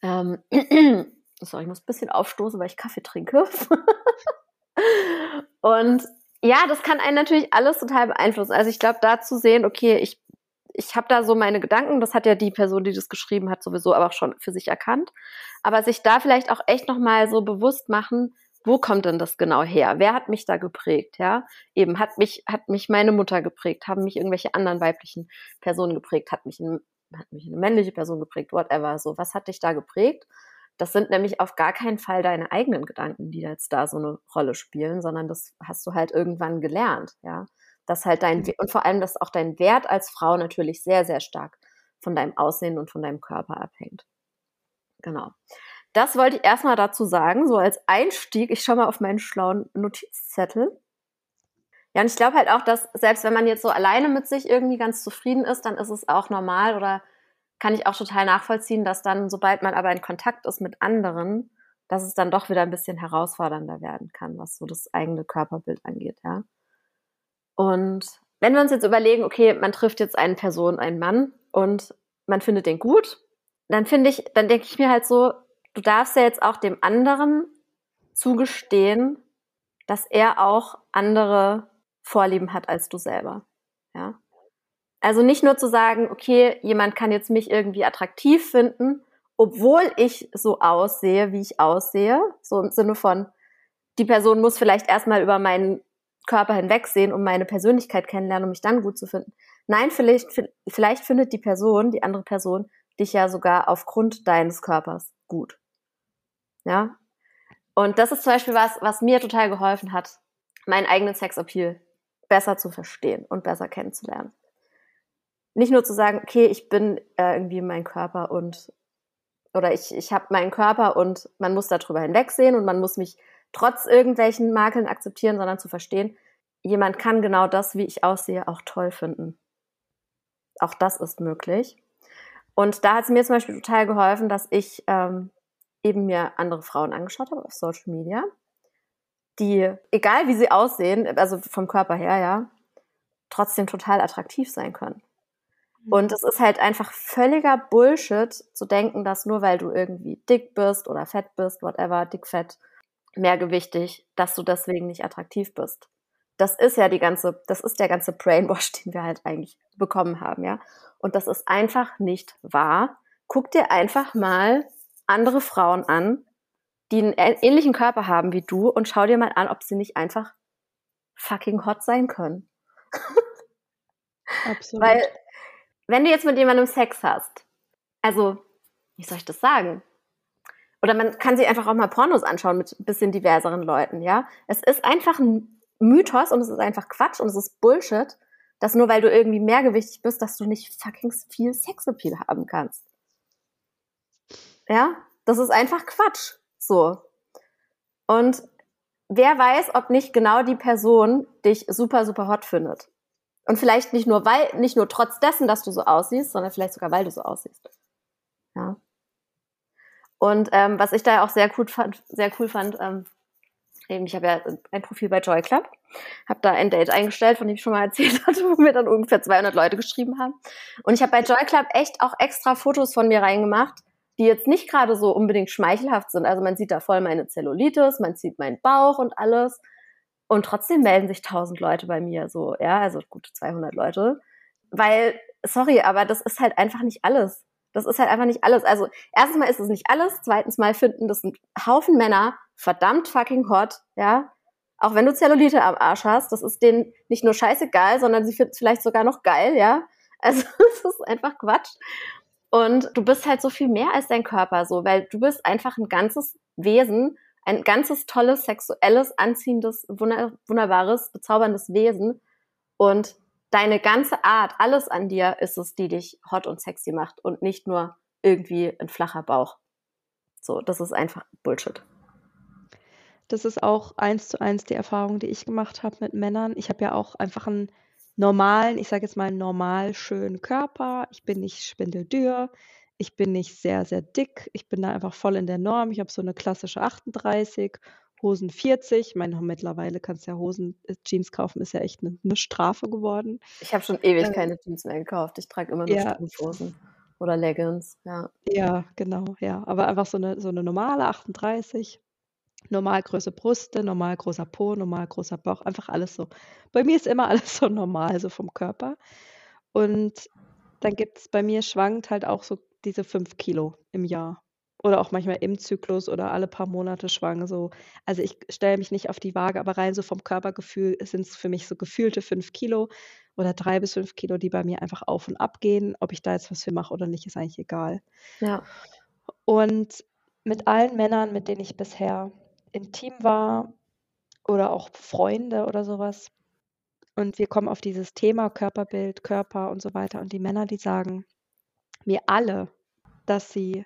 Ähm, sorry, ich muss ein bisschen aufstoßen, weil ich Kaffee trinke. und ja, das kann einen natürlich alles total beeinflussen. Also ich glaube, da zu sehen, okay, ich, ich habe da so meine Gedanken, das hat ja die Person, die das geschrieben hat, sowieso aber auch schon für sich erkannt. Aber sich da vielleicht auch echt nochmal so bewusst machen, wo kommt denn das genau her? Wer hat mich da geprägt? Ja, eben hat mich, hat mich meine Mutter geprägt, haben mich irgendwelche anderen weiblichen Personen geprägt, hat mich, hat mich eine männliche Person geprägt, whatever. So, was hat dich da geprägt? Das sind nämlich auf gar keinen Fall deine eigenen Gedanken, die jetzt da so eine Rolle spielen, sondern das hast du halt irgendwann gelernt, ja. Dass halt dein, und vor allem, dass auch dein Wert als Frau natürlich sehr, sehr stark von deinem Aussehen und von deinem Körper abhängt. Genau. Das wollte ich erstmal dazu sagen, so als Einstieg. Ich schaue mal auf meinen schlauen Notizzettel. Ja, und ich glaube halt auch, dass selbst wenn man jetzt so alleine mit sich irgendwie ganz zufrieden ist, dann ist es auch normal oder kann ich auch total nachvollziehen, dass dann, sobald man aber in Kontakt ist mit anderen, dass es dann doch wieder ein bisschen herausfordernder werden kann, was so das eigene Körperbild angeht, ja. Und wenn wir uns jetzt überlegen, okay, man trifft jetzt eine Person, einen Mann und man findet den gut, dann finde ich, dann denke ich mir halt so, du darfst ja jetzt auch dem anderen zugestehen, dass er auch andere Vorlieben hat als du selber, ja. Also nicht nur zu sagen, okay, jemand kann jetzt mich irgendwie attraktiv finden, obwohl ich so aussehe, wie ich aussehe, so im Sinne von, die Person muss vielleicht erstmal über meinen Körper hinwegsehen, um meine Persönlichkeit kennenlernen, um mich dann gut zu finden. Nein, vielleicht, vielleicht findet die Person, die andere Person, dich ja sogar aufgrund deines Körpers gut. Ja. Und das ist zum Beispiel was, was mir total geholfen hat, meinen eigenen Sexappeal besser zu verstehen und besser kennenzulernen. Nicht nur zu sagen, okay, ich bin äh, irgendwie mein Körper und oder ich, ich habe meinen Körper und man muss darüber hinwegsehen und man muss mich trotz irgendwelchen Makeln akzeptieren, sondern zu verstehen, jemand kann genau das, wie ich aussehe, auch toll finden. Auch das ist möglich. Und da hat es mir zum Beispiel total geholfen, dass ich ähm, eben mir andere Frauen angeschaut habe auf Social Media, die, egal wie sie aussehen, also vom Körper her, ja, trotzdem total attraktiv sein können. Und es ist halt einfach völliger Bullshit zu denken, dass nur weil du irgendwie dick bist oder fett bist, whatever, dick, fett, mehrgewichtig, dass du deswegen nicht attraktiv bist. Das ist ja die ganze, das ist der ganze Brainwash, den wir halt eigentlich bekommen haben, ja. Und das ist einfach nicht wahr. Guck dir einfach mal andere Frauen an, die einen ähnlichen Körper haben wie du und schau dir mal an, ob sie nicht einfach fucking hot sein können. Absolut. Weil, wenn du jetzt mit jemandem Sex hast, also, wie soll ich das sagen? Oder man kann sich einfach auch mal Pornos anschauen mit ein bisschen diverseren Leuten, ja? Es ist einfach ein Mythos und es ist einfach Quatsch und es ist Bullshit, dass nur weil du irgendwie mehrgewichtig bist, dass du nicht fucking viel Sexappeal haben kannst. Ja? Das ist einfach Quatsch. So. Und wer weiß, ob nicht genau die Person dich super, super hot findet. Und vielleicht nicht nur, weil, nicht nur trotz dessen, dass du so aussiehst, sondern vielleicht sogar, weil du so aussiehst. Ja. Und ähm, was ich da auch sehr cool fand, sehr cool fand, ähm, eben, ich habe ja ein Profil bei Joy Club, habe da ein Date eingestellt, von dem ich schon mal erzählt hatte, wo mir dann ungefähr 200 Leute geschrieben haben. Und ich habe bei Joy Club echt auch extra Fotos von mir reingemacht, die jetzt nicht gerade so unbedingt schmeichelhaft sind. Also man sieht da voll meine Zellulitis, man sieht meinen Bauch und alles. Und trotzdem melden sich 1000 Leute bei mir so, ja, also gut 200 Leute. Weil, sorry, aber das ist halt einfach nicht alles. Das ist halt einfach nicht alles. Also, erstens mal ist es nicht alles. Zweitens mal finden das ein Haufen Männer verdammt fucking hot, ja. Auch wenn du Zellulite am Arsch hast, das ist denen nicht nur scheißegal, sondern sie finden es vielleicht sogar noch geil, ja. Also, es ist einfach Quatsch. Und du bist halt so viel mehr als dein Körper, so, weil du bist einfach ein ganzes Wesen, ein ganzes tolles, sexuelles, anziehendes, wunderbares, bezauberndes Wesen. Und deine ganze Art, alles an dir ist es, die dich hot und sexy macht und nicht nur irgendwie ein flacher Bauch. So, das ist einfach Bullshit. Das ist auch eins zu eins die Erfahrung, die ich gemacht habe mit Männern. Ich habe ja auch einfach einen normalen, ich sage jetzt mal normal schönen Körper. Ich bin nicht spindeldürr. Ich bin nicht sehr, sehr dick. Ich bin da einfach voll in der Norm. Ich habe so eine klassische 38 Hosen 40. Ich meine, mittlerweile kannst du ja Hosen, äh, Jeans kaufen, ist ja echt eine, eine Strafe geworden. Ich habe schon ewig äh, keine Jeans mehr gekauft. Ich trage immer nur ja. Strumpfhosen oder Leggings, ja. Ja, genau, ja. Aber einfach so eine, so eine normale 38. Normal große Brüste, normal großer Po, normal großer Bauch, einfach alles so. Bei mir ist immer alles so normal, so vom Körper. Und dann gibt es bei mir schwankt halt auch so diese 5 Kilo im Jahr. Oder auch manchmal im Zyklus oder alle paar Monate schwanger so. Also, ich stelle mich nicht auf die Waage, aber rein so vom Körpergefühl sind es für mich so gefühlte 5 Kilo oder 3 bis 5 Kilo, die bei mir einfach auf und ab gehen. Ob ich da jetzt was für mache oder nicht, ist eigentlich egal. Ja. Und mit allen Männern, mit denen ich bisher intim war oder auch Freunde oder sowas und wir kommen auf dieses Thema Körperbild, Körper und so weiter und die Männer, die sagen mir alle, dass sie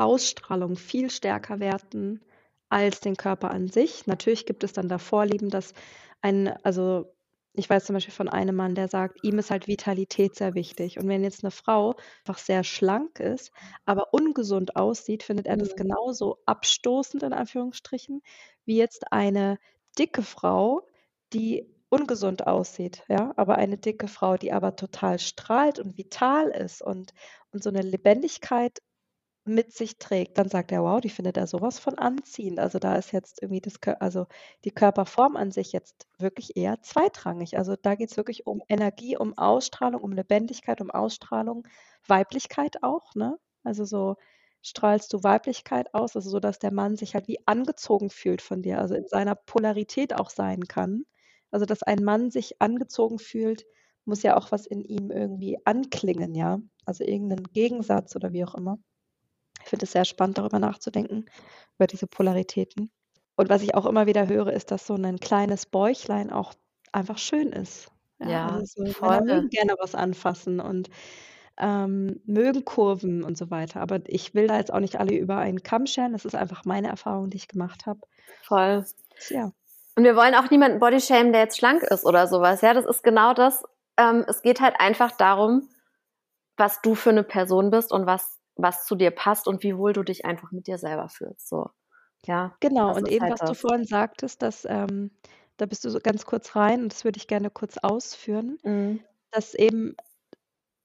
Ausstrahlung viel stärker werten als den Körper an sich. Natürlich gibt es dann da Vorlieben, dass ein, also ich weiß zum Beispiel von einem Mann, der sagt, ihm ist halt Vitalität sehr wichtig. Und wenn jetzt eine Frau einfach sehr schlank ist, aber ungesund aussieht, findet er das mhm. genauso abstoßend in Anführungsstrichen, wie jetzt eine dicke Frau, die ungesund aussieht, ja, aber eine dicke Frau, die aber total strahlt und vital ist und, und so eine Lebendigkeit mit sich trägt, dann sagt er: „Wow, die findet er sowas von anziehend.“ Also, da ist jetzt irgendwie das also, die Körperform an sich jetzt wirklich eher zweitrangig. Also, da geht es wirklich um Energie, um Ausstrahlung, um Lebendigkeit, um Ausstrahlung, Weiblichkeit auch, ne? Also, so strahlst du Weiblichkeit aus, also, so dass der Mann sich halt wie angezogen fühlt von dir, also, in seiner Polarität auch sein kann. Also, dass ein Mann sich angezogen fühlt, muss ja auch was in ihm irgendwie anklingen, ja? Also, irgendein Gegensatz oder wie auch immer. Ich finde es sehr spannend, darüber nachzudenken, über diese Polaritäten. Und was ich auch immer wieder höre, ist, dass so ein kleines Bäuchlein auch einfach schön ist. Ja, ja also so, voll. mögen gerne was anfassen und ähm, mögen Kurven und so weiter. Aber ich will da jetzt auch nicht alle über einen Kamm scheren. Das ist einfach meine Erfahrung, die ich gemacht habe. Voll. Ja. Und wir wollen auch niemanden bodyshamen, der jetzt schlank ist oder sowas. Ja, das ist genau das. Ähm, es geht halt einfach darum, was du für eine Person bist und was was zu dir passt und wie wohl du dich einfach mit dir selber fühlst. So. Ja, genau. Und eben, halt was das. du vorhin sagtest, dass ähm, da bist du so ganz kurz rein und das würde ich gerne kurz ausführen, mhm. dass eben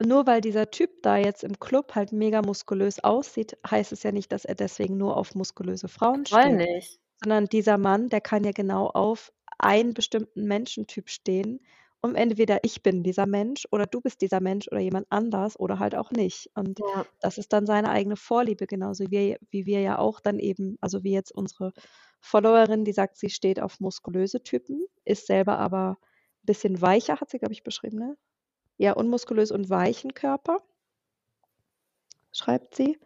nur weil dieser Typ da jetzt im Club halt mega muskulös aussieht, heißt es ja nicht, dass er deswegen nur auf muskulöse Frauen steht. Voll nicht. Sondern dieser Mann, der kann ja genau auf einen bestimmten Menschentyp stehen und entweder ich bin dieser Mensch oder du bist dieser Mensch oder jemand anders oder halt auch nicht. Und ja. das ist dann seine eigene Vorliebe, genauso wie, wie wir ja auch dann eben, also wie jetzt unsere Followerin, die sagt, sie steht auf muskulöse Typen, ist selber aber ein bisschen weicher, hat sie, glaube ich, beschrieben, ne? Ja, unmuskulös und weichen Körper, schreibt sie.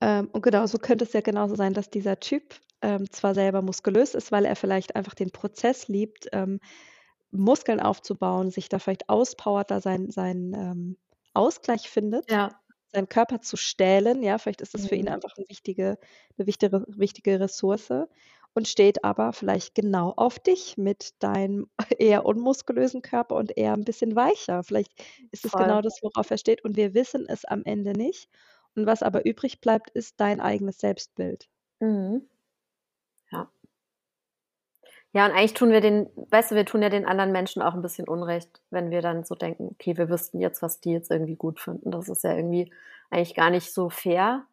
Ähm, und genauso könnte es ja genauso sein, dass dieser Typ ähm, zwar selber muskulös ist, weil er vielleicht einfach den Prozess liebt, ähm, Muskeln aufzubauen, sich da vielleicht auspowert, da seinen sein, ähm, Ausgleich findet, Ja. seinen Körper zu stählen, ja, vielleicht ist das für ihn mhm. einfach 'ne wichtige 'ne wichtige wichtige Ressource. und steht aber vielleicht genau auf dich mit deinem eher unmuskulösen Körper und eher ein bisschen weicher. Vielleicht ist es Voll. genau das, worauf er steht und wir wissen es am Ende nicht. Und was aber übrig bleibt, ist dein eigenes Selbstbild. Mhm. Ja. Und eigentlich tun wir den, weißt du, wir tun ja den anderen Menschen auch ein bisschen Unrecht, wenn wir dann so denken, okay, wir wüssten jetzt, was die jetzt irgendwie gut finden. Das ist ja irgendwie eigentlich gar nicht so fair.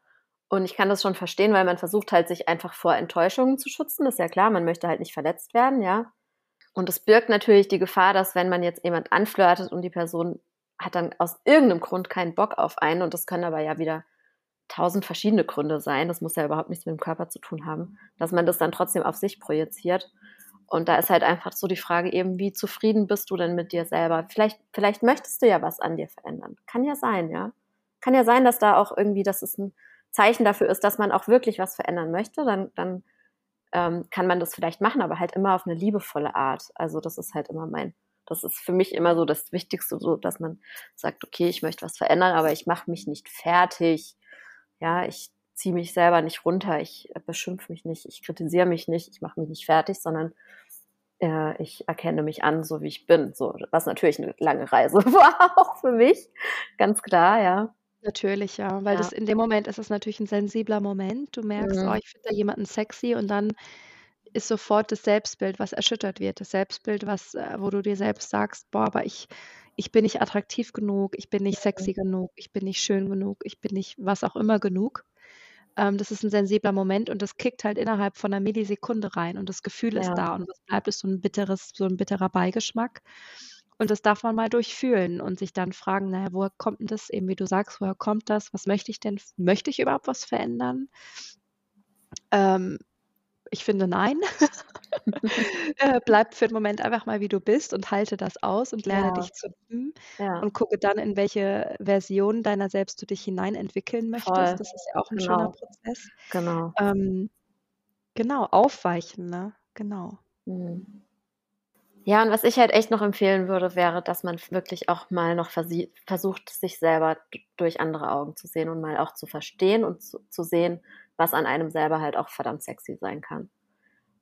Und ich kann das schon verstehen, weil man versucht halt, sich einfach vor Enttäuschungen zu schützen. Das ist ja klar, man möchte halt nicht verletzt werden, ja. Und es birgt natürlich die Gefahr, dass wenn man jetzt jemand anflirtet und die Person hat dann aus irgendeinem Grund keinen Bock auf einen, und das können aber ja wieder tausend verschiedene Gründe sein, das muss ja überhaupt nichts mit dem Körper zu tun haben, dass man das dann trotzdem auf sich projiziert. Und da ist halt einfach so die Frage eben, wie zufrieden bist du denn mit dir selber? Vielleicht, vielleicht möchtest du ja was an dir verändern. Kann ja sein, ja. Kann ja sein, dass da auch irgendwie, dass es ein Zeichen dafür ist, dass man auch wirklich was verändern möchte, dann, dann ähm, kann man das vielleicht machen, aber halt immer auf eine liebevolle Art. Also das ist halt immer mein, das ist für mich immer so das Wichtigste, so dass man sagt, okay, ich möchte was verändern, aber ich mache mich nicht fertig. Ja, ich ziehe mich selber nicht runter, ich beschimpfe mich nicht, ich kritisiere mich nicht, ich mache mich nicht fertig, sondern äh, ich erkenne mich an, so wie ich bin. So, was natürlich eine lange Reise war, auch für mich, ganz klar, ja. Natürlich, ja, weil Ja. das in dem Moment ist es natürlich ein sensibler Moment. Du merkst: „Oh, Mhm. ich finde da jemanden sexy“ und dann ist sofort das Selbstbild, was erschüttert wird. Das Selbstbild, was äh, wo du dir selbst sagst: „Boah, aber ich ich bin nicht attraktiv genug, ich bin nicht sexy genug, ich bin nicht schön genug, ich bin nicht was auch immer genug.“ Ähm, das ist ein sensibler Moment und das kickt halt innerhalb von 'ner Millisekunde rein und das Gefühl ist Ja. da und was bleibt, ist so 'n bitteres so 'n bitterer Beigeschmack. Und das darf man mal durchfühlen und sich dann fragen: „Na ja, woher kommt 'n das?“ Eben wie du sagst, woher kommt das? Was möchte ich denn? Möchte ich überhaupt was verändern? Ähm, ich finde nein. Äh, bleib für 'n Moment einfach mal, wie du bist und halte das aus und lerne Ja. dich zu lieben Ja. und gucke dann, in welche Version deiner selbst du dich hinein entwickeln möchtest. Voll. Das ist ja auch 'n schöner Genau. Prozess. Genau. Ähm, genau, aufweichen, ne? Genau. Mhm. Ja, und was ich halt echt noch empfehlen würde, wäre, dass man wirklich auch mal noch versucht, sich selber durch andere Augen zu sehen und mal auch zu verstehen und zu zu sehen, was an einem selber halt auch verdammt sexy sein kann.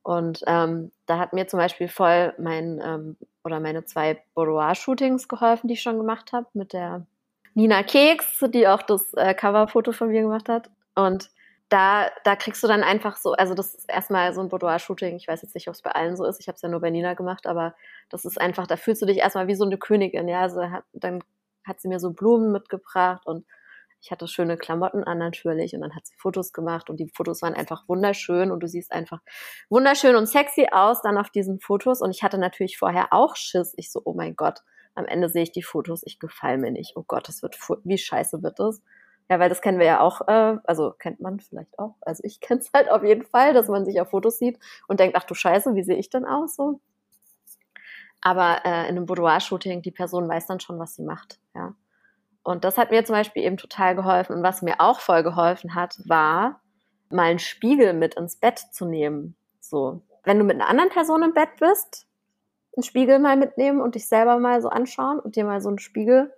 Und, ähm, da hat mir zum Beispiel voll mein, ähm oder meine 2 Boudoir-Shootings geholfen, die ich schon gemacht habe, mit der Nina Keks, die auch das, äh, Coverfoto von mir gemacht hat. Und da da kriegst du dann einfach so also, das ist erst mal so 'n Boudoir-Shooting, ich weiß jetzt nicht, ob's bei allen so ist, ich habe es ja nur bei Nina gemacht, aber das ist einfach da fühlst du dich erst mal wie so 'ne Königin, ja? Also, hat dann hat sie mir so Blumen mitgebracht und ich hatte schöne Klamotten an natürlich und dann hat sie Fotos gemacht und die Fotos waren einfach wunderschön und du siehst einfach wunderschön und sexy aus dann auf diesen Fotos und ich hatte natürlich vorher auch Schiss. Ich so: „Oh mein Gott, am Ende sehe ich die Fotos, ich gefalle mir nicht. Oh Gott, das wird wie scheiße wird das?“ Ja, weil das kennen wir ja auch, äh also, kennt man vielleicht auch. Also, ich kenne es halt auf jeden Fall, dass man sich auf Fotos sieht und denkt: „Ach du Scheiße, wie sehe ich denn aus so?“ Aber, äh, in 'nem Boudoir-Shooting, die Person weiß dann schon, was sie macht, ja. Und das hat mir zum Beispiel eben total geholfen. Und was mir auch voll geholfen hat, war, mal 'n Spiegel mit ins Bett zu nehmen, so. Wenn du mit 'ner anderen Person im Bett bist, 'n Spiegel mal mitnehmen und dich selber mal so anschauen und dir mal so 'n Spiegel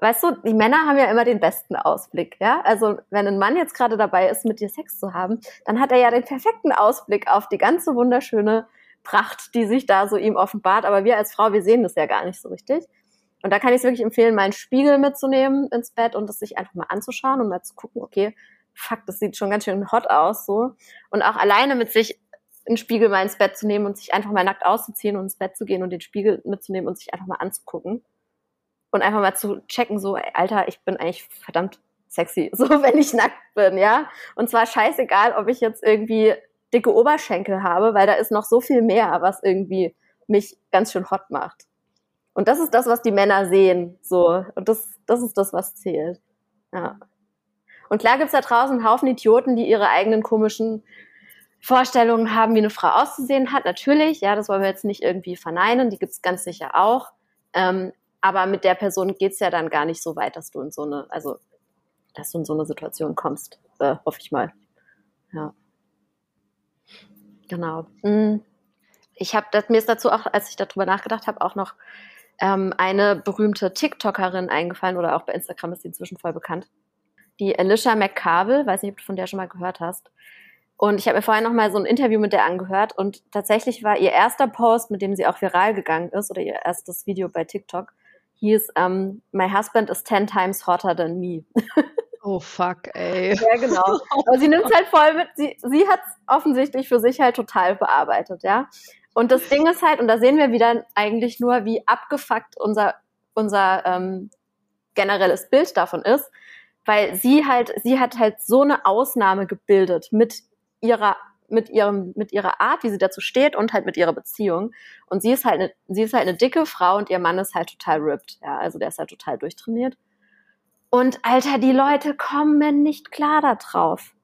weißt du, die Männer haben ja immer den besten Ausblick, ja? Also, wenn 'n Mann jetzt grade dabei ist, mit dir Sex zu haben, dann hat er ja den perfekten Ausblick auf die ganze wunderschöne Pracht, die sich da so ihm offenbart. Aber wir als Frau, wir sehen das ja gar nicht so richtig. Und da kann ich's wirklich empfehlen, mal 'n Spiegel mitzunehmen ins Bett und das sich einfach mal anzuschauen und mal zu gucken: „Okay, fuck, das sieht schon ganz schön hot aus“, so. Und auch alleine mit sich 'n Spiegel mal ins Bett zu nehmen und sich einfach mal nackt auszuziehen und ins Bett zu gehen und den Spiegel mitzunehmen und sich einfach mal anzugucken. Und einfach mal zu checken, so: „Alter, ich bin eigentlich verdammt sexy, so, wenn ich nackt bin“, ja? Und zwar scheißegal, ob ich jetzt irgendwie dicke Oberschenkel habe, weil da ist noch so viel mehr, was irgendwie mich ganz schön hot macht. Und das ist das, was die Männer sehen, so. Und das das ist das, was zählt. Ja. Und klar gibt's da draußen 'n Haufen Idioten, die ihre eigenen komischen Vorstellungen haben, wie 'ne Frau auszusehen hat. Natürlich, ja, das wollen wir jetzt nicht irgendwie verneinen, die gibt's ganz sicher auch. Ähm, aber mit der Person geht's ja dann gar nicht so weit, dass du in so 'ne also, dass du in so 'ne Situation kommst, äh, hoffe ich mal. Ja. Genau. Hm, ich habe mir ist dazu auch, als ich da drüber nachgedacht habe, auch noch, ähm, eine berühmte TikTokerin eingefallen oder auch bei Instagram ist die inzwischen voll bekannt. Die Alicia McCarville, weiß nicht, ob du von der schon mal gehört hast. Und ich habe mir vorher noch mal so ein Interview mit der angehört und tatsächlich war ihr erster Post, mit dem sie auch viral gegangen ist, oder ihr erstes Video bei TikTok, hieß um, ähm, My husband is ten times hotter than me. Oh fuck, ey. Ja, genau. Aber sie nimmt es halt voll mit, sie, sie hat es offensichtlich für sich halt total bearbeitet, ja. Und das Ding ist halt, und da sehen wir wieder eigentlich nur, wie abgefuckt unser, unser ähm, generelles Bild davon ist, weil sie halt, sie hat halt so eine Ausnahme gebildet mit ihrer mit ihrem mit ihrer Art, wie sie dazu steht und halt mit ihrer Beziehung. Und sie ist halt eine, sie ist halt eine dicke Frau und ihr Mann ist halt total ripped. Ja, also der ist halt total durchtrainiert. Und Alter, die Leute kommen nicht klar da drauf.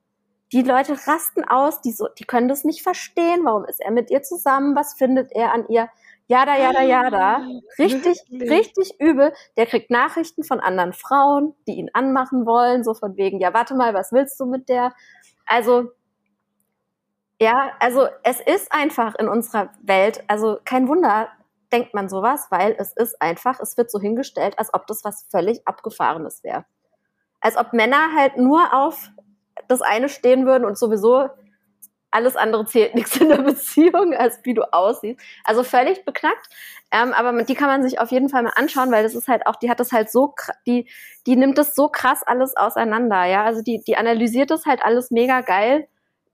Die Leute rasten aus, die so, die können das nicht verstehen. Warum ist er mit ihr zusammen? Was findet er an ihr? Jada, jada, jada. Ah, richtig, richtig übel. Der kriegt Nachrichten von anderen Frauen, die ihn anmachen wollen, so von wegen, ja, warte mal, was willst du mit der? Also, ja, also es ist einfach in unserer Welt, also kein Wunder, denkt man sowas, weil es ist einfach, es wird so hingestellt, als ob das was völlig Abgefahrenes wäre. Als ob Männer halt nur auf das eine stehen würden und sowieso alles andere zählt nichts in der Beziehung, als wie du aussiehst. Also völlig beknackt. Ähm, aber die kann man sich auf jeden Fall mal anschauen, weil das ist halt auch, die hat das halt so, die, die nimmt das so krass alles auseinander, ja. Also die, die analysiert das halt alles mega geil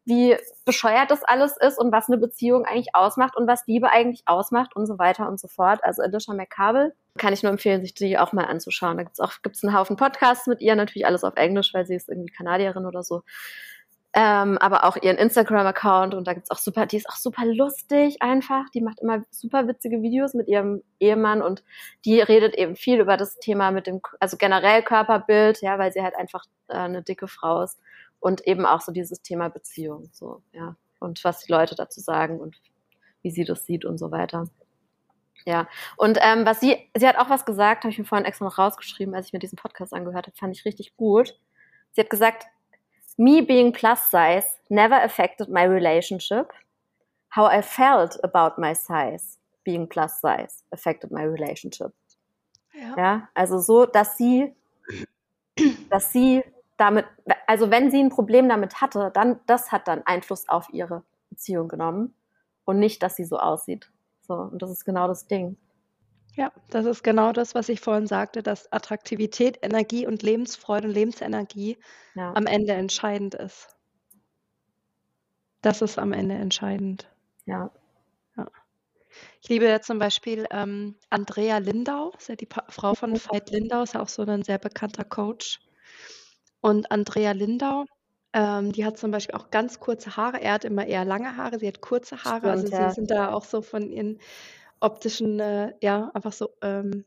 wie bescheuert das alles ist und was eine Beziehung eigentlich ausmacht und was Liebe eigentlich ausmacht und so weiter und so fort. Also Alicia McCabel kann ich nur empfehlen, sich die auch mal anzuschauen. Da gibt's auch gibt's einen Haufen Podcasts mit ihr, natürlich alles auf Englisch, weil sie ist irgendwie Kanadierin oder so. Ähm, aber auch ihren Instagram-Account und da gibt's auch super, die ist auch super lustig einfach. Die macht immer super witzige Videos mit ihrem Ehemann und die redet eben viel über das Thema mit dem, also generell Körperbild, ja, weil sie halt einfach äh, eine dicke Frau ist und eben auch so dieses Thema Beziehung, so, ja. Und was die Leute dazu sagen und wie sie das sieht und so weiter. Ja, und ähm, was sie, sie hat auch was gesagt, habe ich mir vorhin extra noch rausgeschrieben, als ich mir diesen Podcast angehört habe, fand ich richtig gut. Sie hat gesagt, me being plus size never affected my relationship. How I felt about my size being plus size affected my relationship. Ja, ja also so, dass sie, dass sie damit, also wenn sie ein Problem damit hatte, dann, das hat dann Einfluss auf ihre Beziehung genommen und nicht, dass sie so aussieht. So, und das ist genau das Ding. Ja, das ist genau das, was ich vorhin sagte, dass Attraktivität, Energie und Lebensfreude und Lebensenergie ja. am Ende entscheidend ist. Das ist am Ende entscheidend. Ja. ja. Ich liebe ja zum Beispiel ähm, Andrea Lindau, ist ja die pa Frau von Veit Lindau, ist ja auch so ein sehr bekannter Coach. Und Andrea Lindau, ähm, die hat zum Beispiel auch ganz kurze Haare. Er hat immer eher lange Haare, sie hat kurze Haare. Also Stimmt, also sie sind da auch so von ihren optischen, äh, ja, einfach so ähm,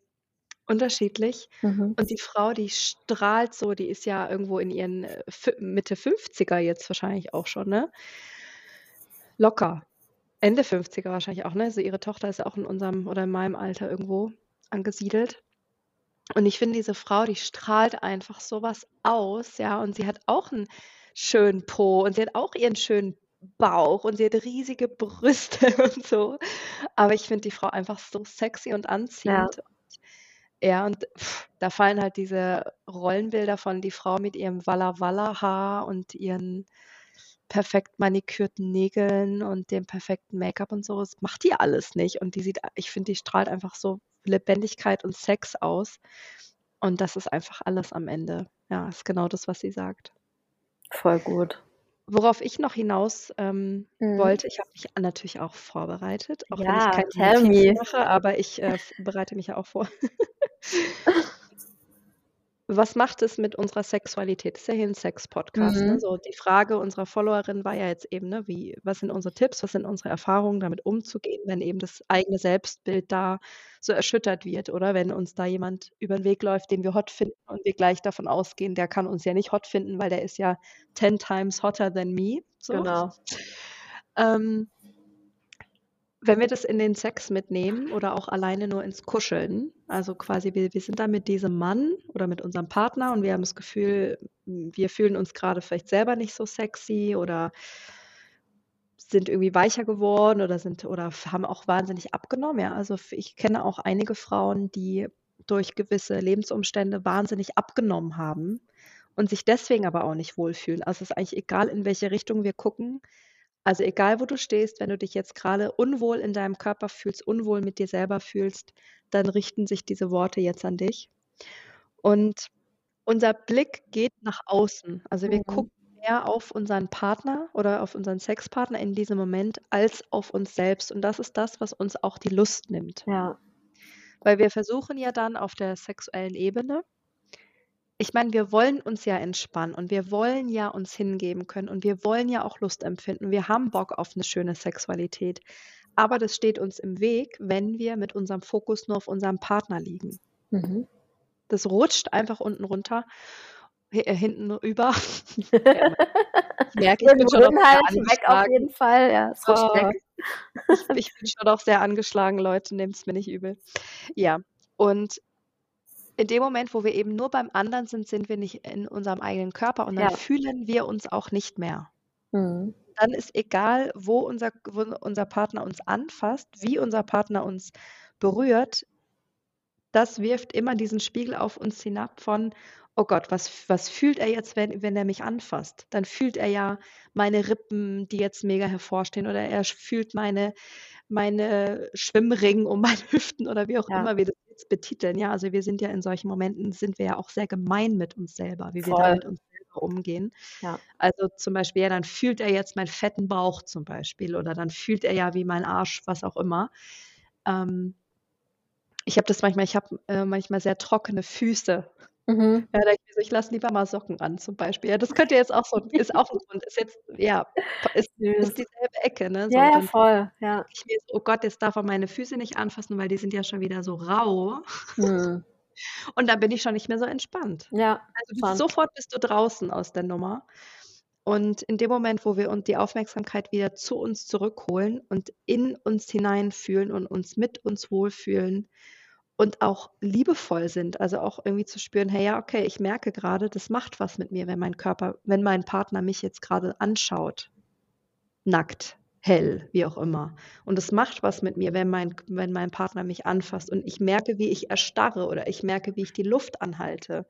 unterschiedlich. Mhm. Und die Frau, die strahlt so, die ist ja irgendwo in ihren äh, Mitte 50er jetzt wahrscheinlich auch schon, ne? Locker. Ende 50er wahrscheinlich auch, ne? Also ihre Tochter ist ja auch in unserem oder in meinem Alter irgendwo angesiedelt. Und ich finde, diese Frau, die strahlt einfach sowas aus, ja, und sie hat auch einen schönen Po und sie hat auch ihren schönen Bauch und sie hat riesige Brüste und so. Aber ich finde die Frau einfach so sexy und anziehend. Ja, ja und pff, da fallen halt diese Rollenbilder von die Frau mit ihrem Walla Walla Haar und ihren perfekt manikürten Nägeln und dem perfekten Make-up und so. Das macht die alles nicht. Und die sieht, ich finde, die strahlt einfach so Lebendigkeit und Sex aus. Und das ist einfach alles am Ende. Ja, ist genau das, was sie sagt. Voll gut. Worauf ich noch hinaus ähm, mhm. wollte, ich habe mich natürlich auch vorbereitet, auch ja, wenn ich keine mache, aber ich äh, bereite mich ja auch vor. was macht es mit unserer Sexualität? Das ist ja hier ein Sex-Podcast. Ne? Mhm. Ne? So, die Frage unserer Followerin war ja jetzt eben, ne, wie, was sind unsere Tipps, was sind unsere Erfahrungen, damit umzugehen, wenn eben das eigene Selbstbild da so erschüttert wird oder wenn uns da jemand über den Weg läuft, den wir hot finden und wir gleich davon ausgehen, der kann uns ja nicht hot finden, weil der ist ja 10 times hotter than me. So. Genau. Ähm, wenn wir das in den Sex mitnehmen oder auch alleine nur ins Kuscheln, also quasi wir, wir sind da mit diesem Mann oder mit unserem Partner und wir haben das Gefühl, wir fühlen uns gerade vielleicht selber nicht so sexy oder sind irgendwie weicher geworden oder sind oder haben auch wahnsinnig abgenommen. Ja, also ich kenne auch einige Frauen, die durch gewisse Lebensumstände wahnsinnig abgenommen haben und sich deswegen aber auch nicht wohlfühlen. Also es ist eigentlich egal, in welche Richtung wir gucken. Also egal, wo du stehst, wenn du dich jetzt gerade unwohl in deinem Körper fühlst, unwohl mit dir selber fühlst, dann richten sich diese Worte jetzt an dich. Und unser Blick geht nach außen. Also wir Mhm. gucken mehr auf unseren Partner oder auf unseren Sexpartner in diesem Moment als auf uns selbst. Und das ist das, was uns auch die Lust nimmt. Ja. Weil wir versuchen ja dann auf der sexuellen Ebene ich meine, wir wollen uns ja entspannen und wir wollen ja uns hingeben können und wir wollen ja auch Lust empfinden. Wir haben Bock auf eine schöne Sexualität. Aber das steht uns im Weg, wenn wir mit unserem Fokus nur auf unserem Partner liegen. Mhm. Das rutscht einfach unten runter, äh, hinten über. Ich merke, ich bin schon auch halt, weg auf jeden Fall. Ja, es rutscht Oh, weg. ich, ich bin schon auch sehr angeschlagen, Leute, nehmt es mir nicht übel. Ja, und in dem Moment, wo wir eben nur beim anderen sind, sind wir nicht in unserem eigenen Körper und dann Ja. fühlen wir uns auch nicht mehr. Mhm. Dann ist egal, wo unser, wo unser Partner uns anfasst, wie unser Partner uns berührt, das wirft immer diesen Spiegel auf uns hinab von, oh Gott, was, was fühlt er jetzt, wenn, wenn er mich anfasst? Dann fühlt er ja meine Rippen, die jetzt mega hervorstehen, oder er fühlt meine, meine Schwimmringen um meine Hüften oder wie auch Ja. immer wir das jetzt betiteln. Ja, also wir sind ja in solchen Momenten, sind wir ja auch sehr gemein mit uns selber, wie wir da Voll. mit uns selber umgehen. Ja. Also zum Beispiel, ja, dann fühlt er jetzt meinen fetten Bauch zum Beispiel oder dann fühlt er ja wie mein Arsch, was auch immer. Ähm, ich habe das manchmal, ich habe äh, manchmal sehr trockene Füße. Mhm. Ja, da ich, so, ich lasse lieber mal Socken an zum Beispiel. Ja, das könnte jetzt auch so, ist auch ein Grund, ist jetzt, ja, ist, ist dieselbe Ecke, ne? So, Ja, ja, voll. Ja. ich mir so, oh Gott, jetzt darf er meine Füße nicht anfassen, weil die sind ja schon wieder so rau. Mhm. Und dann bin ich schon nicht mehr so entspannt. Ja, Also schon. sofort bist du draußen aus der Nummer. Und in dem Moment, wo wir uns die Aufmerksamkeit wieder zu uns zurückholen und in uns hineinfühlen und uns mit uns wohlfühlen und auch liebevoll sind, also auch irgendwie zu spüren, hey, ja, okay, ich merke gerade, das macht was mit mir, wenn mein Körper, wenn mein Partner mich jetzt gerade anschaut, nackt, hell, wie auch immer. Und es macht was mit mir, wenn mein, wenn mein Partner mich anfasst und ich merke, wie ich erstarre oder ich merke, wie ich die Luft anhalte.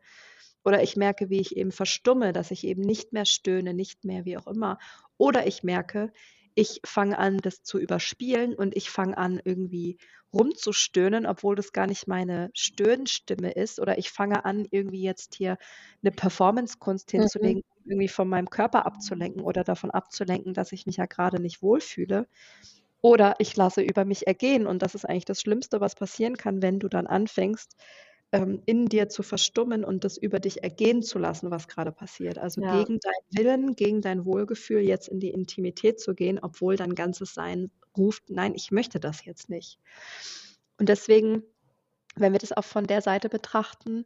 Oder ich merke, wie ich eben verstumme, dass ich eben nicht mehr stöhne, nicht mehr wie auch immer. Oder ich merke, ich fange an, das zu überspielen und ich fange an, irgendwie rumzustöhnen, obwohl das gar nicht meine Stöhnstimme ist. Oder ich fange an, irgendwie jetzt hier eine Performance-Kunst Mhm. hinzulegen, um irgendwie von meinem Körper abzulenken oder davon abzulenken, dass ich mich ja gerade nicht wohlfühle. Oder ich lasse über mich ergehen. Und das ist eigentlich das Schlimmste, was passieren kann, wenn du dann anfängst, ähm, in dir zu verstummen und das über dich ergehen zu lassen, was gerade passiert. Also Ja. gegen deinen Willen, gegen dein Wohlgefühl jetzt in die Intimität zu gehen, obwohl dein ganzes Sein ruft, nein, ich möchte das jetzt nicht. Und deswegen, wenn wir das auch von der Seite betrachten,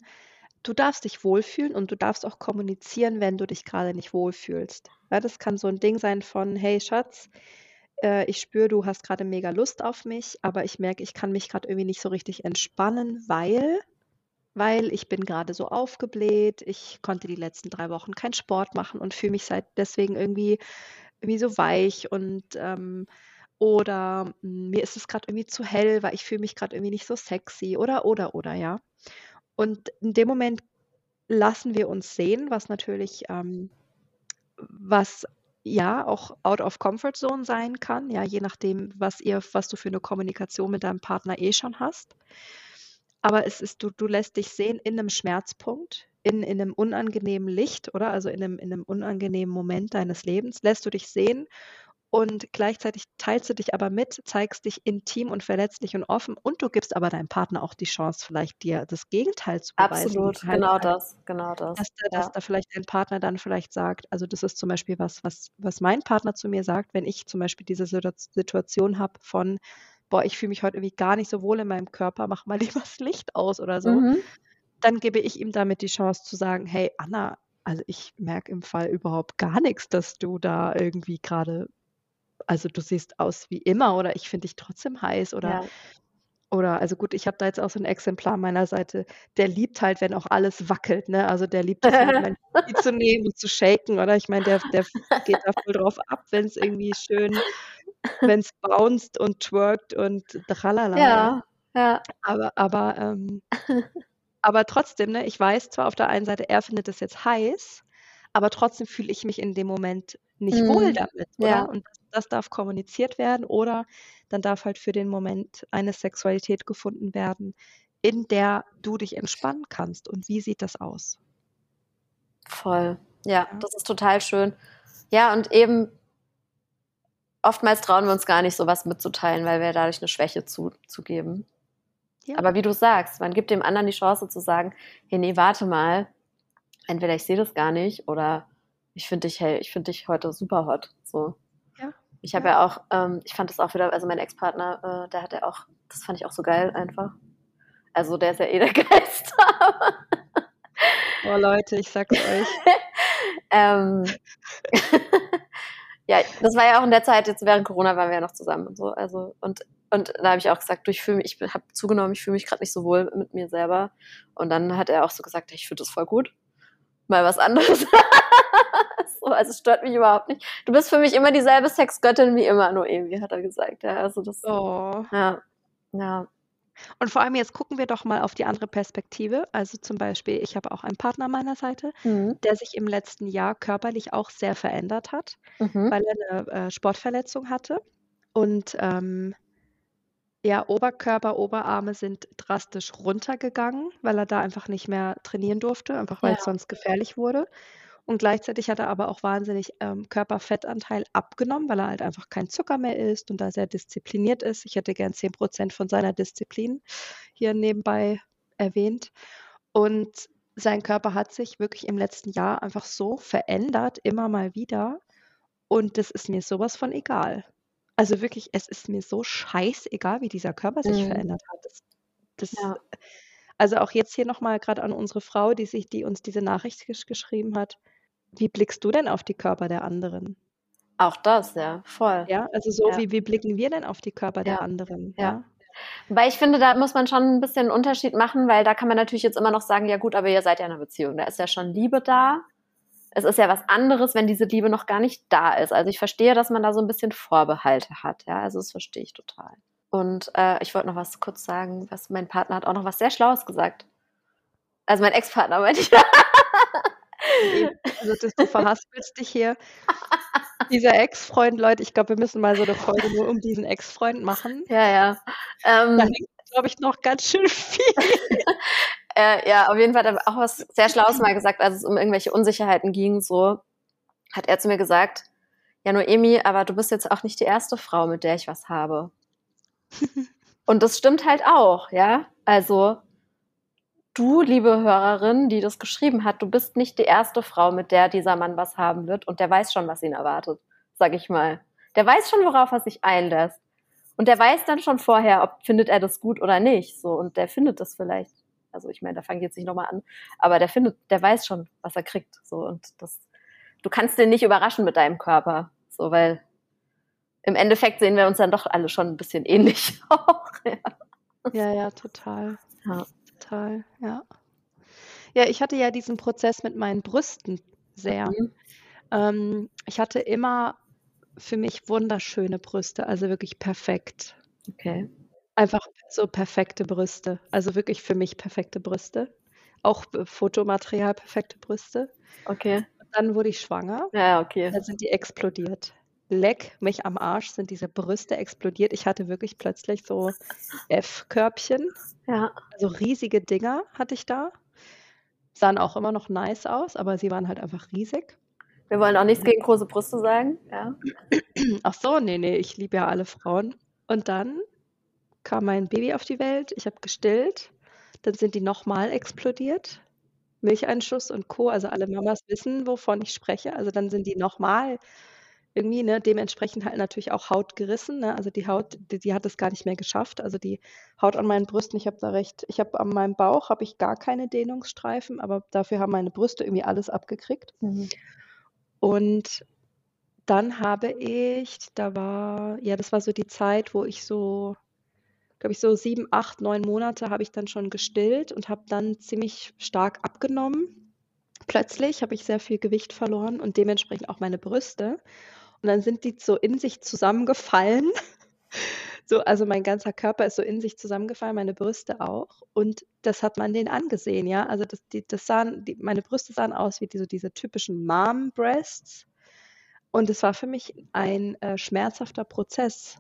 du darfst dich wohlfühlen und du darfst auch kommunizieren, wenn du dich gerade nicht wohlfühlst. Ja, das kann so ein Ding sein von, hey Schatz, äh, ich spüre, du hast gerade mega Lust auf mich, aber ich merke, ich kann mich gerade irgendwie nicht so richtig entspannen, weil weil ich bin gerade so aufgebläht, ich konnte die letzten drei Wochen keinen Sport machen und fühle mich seit deswegen irgendwie, irgendwie so weich und ähm, oder mm, mir ist es gerade irgendwie zu hell, weil ich fühle mich gerade irgendwie nicht so sexy oder oder oder ja. Und in dem Moment lassen wir uns sehen, was natürlich ähm, was ja auch out of comfort zone sein kann, ja, je nachdem, was ihr, was du für eine Kommunikation mit deinem Partner eh schon hast. Aber es ist, du, du lässt dich sehen in einem Schmerzpunkt, in, in einem unangenehmen Licht, oder? Also in einem, in einem unangenehmen Moment deines Lebens, lässt du dich sehen und gleichzeitig teilst du dich aber mit, zeigst dich intim und verletzlich und offen und du gibst aber deinem Partner auch die Chance, vielleicht dir das Gegenteil zu beweisen. Absolut, halt genau halt, das, genau das. dass, da, dass Ja. da vielleicht dein Partner dann vielleicht sagt, also das ist zum Beispiel was, was, was mein Partner zu mir sagt, wenn ich zum Beispiel diese Situa- Situation habe von, boah, ich fühle mich heute irgendwie gar nicht so wohl in meinem Körper, mach mal lieber das Licht aus oder so, Mhm. dann gebe ich ihm damit die Chance zu sagen, hey Anna, also ich merke im Fall überhaupt gar nichts, dass du da irgendwie gerade, also du siehst aus wie immer oder ich finde dich trotzdem heiß oder Ja. oder also gut, ich habe da jetzt auch so ein Exemplar meiner Seite, der liebt halt, wenn auch alles wackelt, ne? Also der liebt es halt, mein Knie zu nehmen und zu shaken, oder? Ich meine, der, der geht da voll drauf ab, wenn es irgendwie schön, wenn es bounced und twerkt und tralala, ja. Ja, ja. Aber, aber ähm, aber trotzdem, ne, ich weiß zwar auf der einen Seite, er findet es jetzt heiß, aber trotzdem fühle ich mich in dem Moment nicht wohl Mhm. damit, oder? Ja. Und das das darf kommuniziert werden oder dann darf halt für den Moment eine Sexualität gefunden werden, in der du dich entspannen kannst. Und wie sieht das aus? Voll. Ja, Ja. das ist total schön. Ja, und eben oftmals trauen wir uns gar nicht, sowas mitzuteilen, weil wir dadurch eine Schwäche zu, zugeben. Ja. Aber wie du sagst, man gibt dem anderen die Chance zu sagen, hey, nee, warte mal, entweder ich sehe das gar nicht oder ich finde dich, hey, ich finde dich heute super hot. So. Ich habe Ja. auch, ähm, ich fand das auch wieder, also mein Ex-Partner, äh, der hat ja auch, das fand ich auch so geil einfach. Also der ist ja eh der Geilste. Oh Leute, ich sag's euch. ähm, ja, das war ja auch in der Zeit, jetzt während Corona waren wir ja noch zusammen und so. Also, und, und da habe ich auch gesagt, du, ich fühle mich, ich habe zugenommen, ich fühle mich gerade nicht so wohl mit mir selber. Und dann hat er auch so gesagt, ich finde das voll gut. Mal was anderes. so, also es stört mich überhaupt nicht. Du bist für mich immer dieselbe Sexgöttin wie immer, Noemi, hat er gesagt. Ja, also das, Oh. ja, ja, Und vor allem jetzt gucken wir doch mal auf die andere Perspektive. Also zum Beispiel, ich habe auch einen Partner an meiner Seite, mhm. der sich im letzten Jahr körperlich auch sehr verändert hat, Mhm. weil er eine äh, Sportverletzung hatte. Und ähm, ja, Oberkörper, Oberarme sind drastisch runtergegangen, weil er da einfach nicht mehr trainieren durfte, einfach weil es Ja. sonst gefährlich wurde. Und gleichzeitig hat er aber auch wahnsinnig ähm, Körperfettanteil abgenommen, weil er halt einfach kein Zucker mehr isst und da sehr diszipliniert ist. Ich hätte gern 10% von seiner Disziplin hier nebenbei erwähnt. Und sein Körper hat sich wirklich im letzten Jahr einfach so verändert, immer mal wieder. Und das ist mir sowas von egal. Also wirklich, es ist mir so scheißegal, wie dieser Körper sich Mhm. verändert hat. Das, das, Ja. Also auch jetzt hier nochmal gerade an unsere Frau, die sich, die uns diese Nachricht gesch geschrieben hat. Wie blickst du denn auf die Körper der anderen? Auch das, ja, voll. Ja, also so Ja. wie, wie blicken wir denn auf die Körper der Ja. anderen? Ja. Weil ich finde, da muss man schon ein bisschen einen Unterschied machen, weil da kann man natürlich jetzt immer noch sagen, ja gut, aber ihr seid ja in einer Beziehung, da ist ja schon Liebe da. Es ist ja was anderes, wenn diese Liebe noch gar nicht da ist. Also ich verstehe, dass man da so ein bisschen Vorbehalte hat, ja, also das verstehe ich total. Und äh, ich wollte noch was kurz sagen, was mein Partner hat auch noch was sehr Schlaues gesagt. Also mein Ex-Partner meinte ich. Also das, du verhaspelst dich hier. Dieser Ex-Freund, Leute, ich glaube, wir müssen mal so eine Folge nur um diesen Ex-Freund machen. ja, ja. Ähm, Da hängt, glaube ich, noch ganz schön viel. Äh, ja, auf jeden Fall hat er auch was sehr Schlaues mal gesagt, als es um irgendwelche Unsicherheiten ging, so hat er zu mir gesagt, ja, Noemi, aber du bist jetzt auch nicht die erste Frau, mit der ich was habe. Und das stimmt halt auch, ja. Also, du, liebe Hörerin, die das geschrieben hat, du bist nicht die erste Frau, mit der dieser Mann was haben wird und der weiß schon, was ihn erwartet, sag ich mal. Der weiß schon, worauf er sich einlässt. Und der weiß dann schon vorher, ob findet er das gut oder nicht. So, und der findet das vielleicht. Also ich meine, da fange ich jetzt nicht nochmal an, aber der findet, der weiß schon, was er kriegt. So, und das, du kannst den nicht überraschen mit deinem Körper. So, weil im Endeffekt sehen wir uns dann doch alle schon ein bisschen ähnlich auch. Ja. Ja, ja, total. Ja. Total, ja. Ja, ich hatte ja diesen Prozess mit meinen Brüsten sehr. Mhm. Ähm, ich hatte immer für mich wunderschöne Brüste, also wirklich perfekt. Okay. Einfach so perfekte Brüste. Also wirklich für mich perfekte Brüste. Auch äh, Fotomaterial perfekte Brüste. Okay. Dann wurde ich schwanger. Ja, okay. Dann sind die explodiert. Leck mich am Arsch, sind diese Brüste explodiert. Ich hatte wirklich plötzlich so F-Körbchen. Ja. Also riesige Dinger hatte ich da. Sahen auch immer noch nice aus, aber sie waren halt einfach riesig. Wir wollen auch nichts gegen große Brüste sagen. Ja. Ach so, nee, nee, ich liebe ja alle Frauen. Und dann kam mein Baby auf die Welt, ich habe gestillt, dann sind die nochmal explodiert. Milcheinschuss und Co. Also alle Mamas wissen, wovon ich spreche. Also dann sind die nochmal irgendwie, ne, dementsprechend halt natürlich auch Haut gerissen. Ne? Also die Haut, die, die hat es gar nicht mehr geschafft. Also die Haut an meinen Brüsten, ich habe da recht, ich habe an meinem Bauch habe ich gar keine Dehnungsstreifen, aber dafür haben meine Brüste irgendwie alles abgekriegt. Mhm. Und dann habe ich, da war, ja, das war so die Zeit, wo ich so, glaube ich, so sieben, acht, neun Monate habe ich dann schon gestillt und habe dann ziemlich stark abgenommen. Plötzlich habe ich sehr viel Gewicht verloren und dementsprechend auch meine Brüste. Und dann sind die so in sich zusammengefallen. So, also mein ganzer Körper ist so in sich zusammengefallen, meine Brüste auch. Und das hat man denen angesehen, ja. Also das, die, das sahen, die, meine Brüste sahen aus wie die, so diese typischen Mom-Breasts. Und es war für mich ein äh, schmerzhafter Prozess.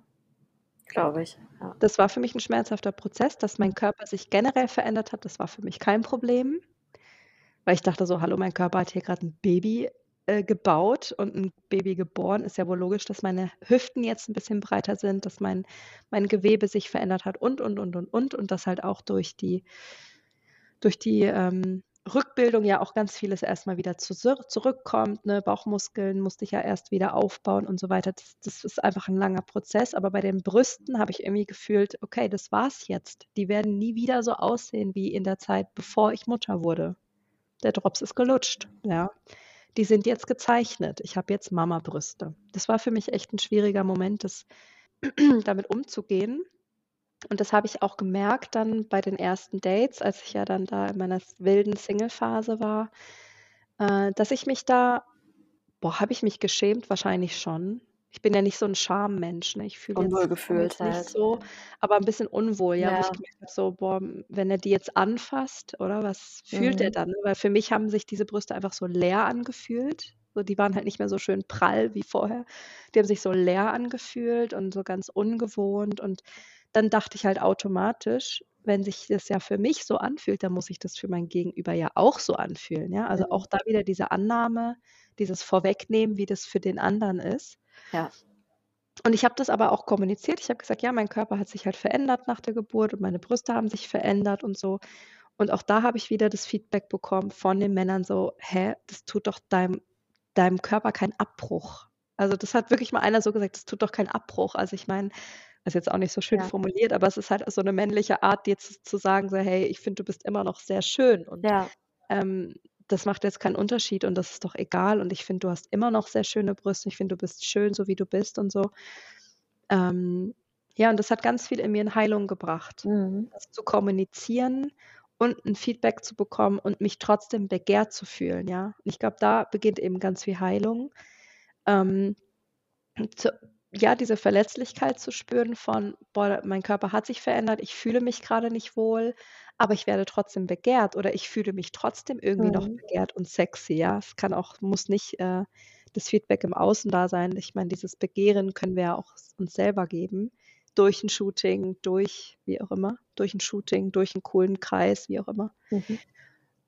Glaube ich. Ja. Das war für mich ein schmerzhafter Prozess, dass mein Körper sich generell verändert hat. Das war für mich kein Problem. Weil ich dachte so, hallo, mein Körper hat hier gerade ein Baby äh, gebaut und ein Baby geboren. Ist ja wohl logisch, dass meine Hüften jetzt ein bisschen breiter sind, dass mein, mein Gewebe sich verändert hat und, und, und, und, und. Und das halt auch durch die, durch die ähm, Rückbildung ja auch ganz vieles erstmal wieder zu, zurückkommt. Ne? Bauchmuskeln musste ich ja erst wieder aufbauen und so weiter. Das, das ist einfach ein langer Prozess. Aber bei den Brüsten habe ich irgendwie gefühlt, okay, das war's jetzt. Die werden nie wieder so aussehen wie in der Zeit, bevor ich Mutter wurde. Der Drops ist gelutscht, ja. Die sind jetzt gezeichnet. Ich habe jetzt Mama-Brüste. Das war für mich echt ein schwieriger Moment, das damit umzugehen. Und das habe ich auch gemerkt dann bei den ersten Dates, als ich ja dann da in meiner wilden Single-Phase war, äh, dass ich mich da, boah, habe ich mich geschämt? Wahrscheinlich schon. Ich bin ja nicht so ein Schammensch, ne? Ich fühle Unwohl jetzt gefühlt nicht halt. so, aber ein bisschen unwohl, ja, wo ich Ja. gemerkt so, boah, wenn er die jetzt anfasst, oder was fühlt er Mhm. dann? ne? Weil für mich haben sich diese Brüste einfach so leer angefühlt. So, die waren halt nicht mehr so schön prall wie vorher. Die haben sich so leer angefühlt und so ganz ungewohnt. Und dann dachte ich halt automatisch, wenn sich das ja für mich so anfühlt, dann muss sich das für mein Gegenüber ja auch so anfühlen, ja? Also Mhm. auch da wieder diese Annahme, dieses Vorwegnehmen, wie das für den anderen ist. Ja. Und ich habe das aber auch kommuniziert. Ich habe gesagt, ja, mein Körper hat sich halt verändert nach der Geburt und meine Brüste haben sich verändert und so. Und auch da habe ich wieder das Feedback bekommen von den Männern so, hä, das tut doch deinem, deinem Körper keinen Abbruch. Also das hat wirklich mal einer so gesagt, das tut doch keinen Abbruch. Also ich meine, das ist jetzt auch nicht so schön Ja. formuliert, aber es ist halt so eine männliche Art, jetzt zu sagen, so, hey, ich finde, du bist immer noch sehr schön. Und Ja. ähm, das macht jetzt keinen Unterschied und das ist doch egal. Und ich finde, du hast immer noch sehr schöne Brüste. Ich finde, du bist schön, so wie du bist und so. Ähm, ja, und das hat ganz viel in mir in Heilung gebracht, Mhm. das zu kommunizieren und ein Feedback zu bekommen und mich trotzdem begehrt zu fühlen, ja. Und ich glaube, da beginnt eben ganz viel Heilung. Ähm, zu, ja, diese Verletzlichkeit zu spüren von, boah, mein Körper hat sich verändert, ich fühle mich gerade nicht wohl, aber ich werde trotzdem begehrt oder ich fühle mich trotzdem irgendwie noch Mhm. begehrt und sexy, ja. Es kann auch, muss nicht äh, das Feedback im Außen da sein. Ich meine, dieses Begehren können wir ja auch uns selber geben. Durch ein Shooting, durch wie auch immer, durch ein Shooting, durch einen coolen Kreis, wie auch immer. Mhm.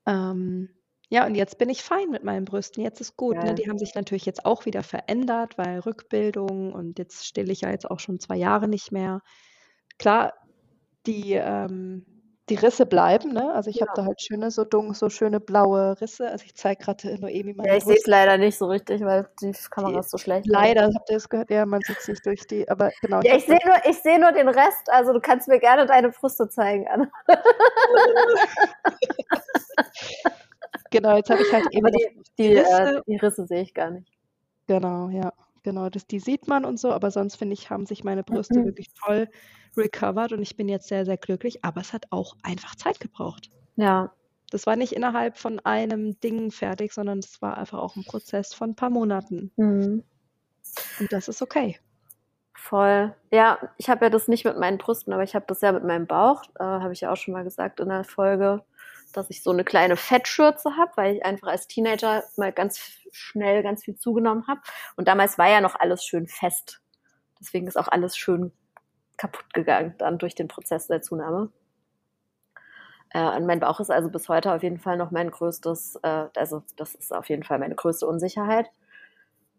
Ähm, ja, und jetzt bin ich fein mit meinen Brüsten. Jetzt ist gut. Ne? Die haben sich natürlich jetzt auch wieder verändert, weil Rückbildung und jetzt stille ich ja jetzt auch schon zwei Jahre nicht mehr. Klar, die, ähm, die Risse bleiben, ne? Also ich habe Ja. da halt schöne, so dunkel, so schöne blaue Risse. Also ich zeige gerade Noemi Ja, meine ich sehe es leider nicht so richtig, weil die Kamera Die, ist so schlecht. leider, habt ihr es gehört? Ja, man sieht es nicht durch die, aber genau, ich Ja, habe ich sehe nur, ich sehe nur den Rest. Also du kannst mir gerne deine Brüste zeigen, Anna. genau, jetzt habe ich halt eben die, die die, Risse äh, die Risse sehe ich gar nicht. Genau, ja, genau. Das, die sieht man und so, aber sonst finde ich, haben sich meine Brüste Mhm. wirklich toll recovered und ich bin jetzt sehr, sehr glücklich. Aber es hat auch einfach Zeit gebraucht. Ja, Das war nicht innerhalb von einem Ding fertig, sondern es war einfach auch ein Prozess von ein paar Monaten. mhm. Und das ist okay. voll. Ja, ich habe ja das nicht mit meinen Brüsten, aber ich habe das ja mit meinem Bauch. Äh, habe ich ja auch schon mal gesagt in der Folge, dass ich so eine kleine Fettschürze habe, weil ich einfach als Teenager mal ganz schnell ganz viel zugenommen habe. Und damals war ja noch alles schön fest. Deswegen ist auch alles schön kaputt gegangen dann durch den Prozess der Zunahme. Äh, und mein Bauch ist also bis heute auf jeden Fall noch mein größtes, äh, also das ist auf jeden Fall meine größte Unsicherheit.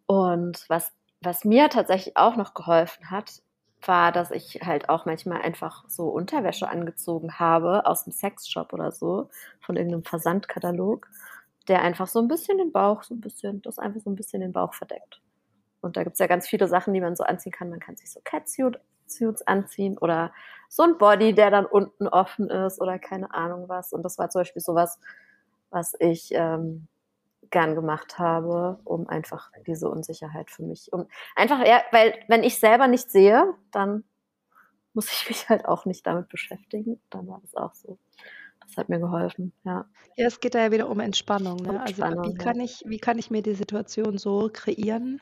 Und was, was mir tatsächlich auch noch geholfen hat, war, dass ich halt auch manchmal einfach so Unterwäsche angezogen habe aus dem Sexshop oder so, von irgendeinem Versandkatalog, der einfach so ein bisschen den Bauch, so ein bisschen, das einfach so ein bisschen den Bauch verdeckt. Und da gibt's ja ganz viele Sachen, die man so anziehen kann. Man kann sich so Catsuits anziehen oder so ein Body, der dann unten offen ist oder keine Ahnung was. Und das war zum Beispiel sowas, was ich ähm, gern gemacht habe, um einfach diese Unsicherheit für mich, um einfach, ja, weil wenn ich selber nicht sehe, dann muss ich mich halt auch nicht damit beschäftigen. Dann war das auch so. Das hat mir geholfen, ja. Ja, es geht da ja wieder um Entspannung. Ne? Um Also Entspannung, wie kann ich, wie kann ich mir die Situation so kreieren,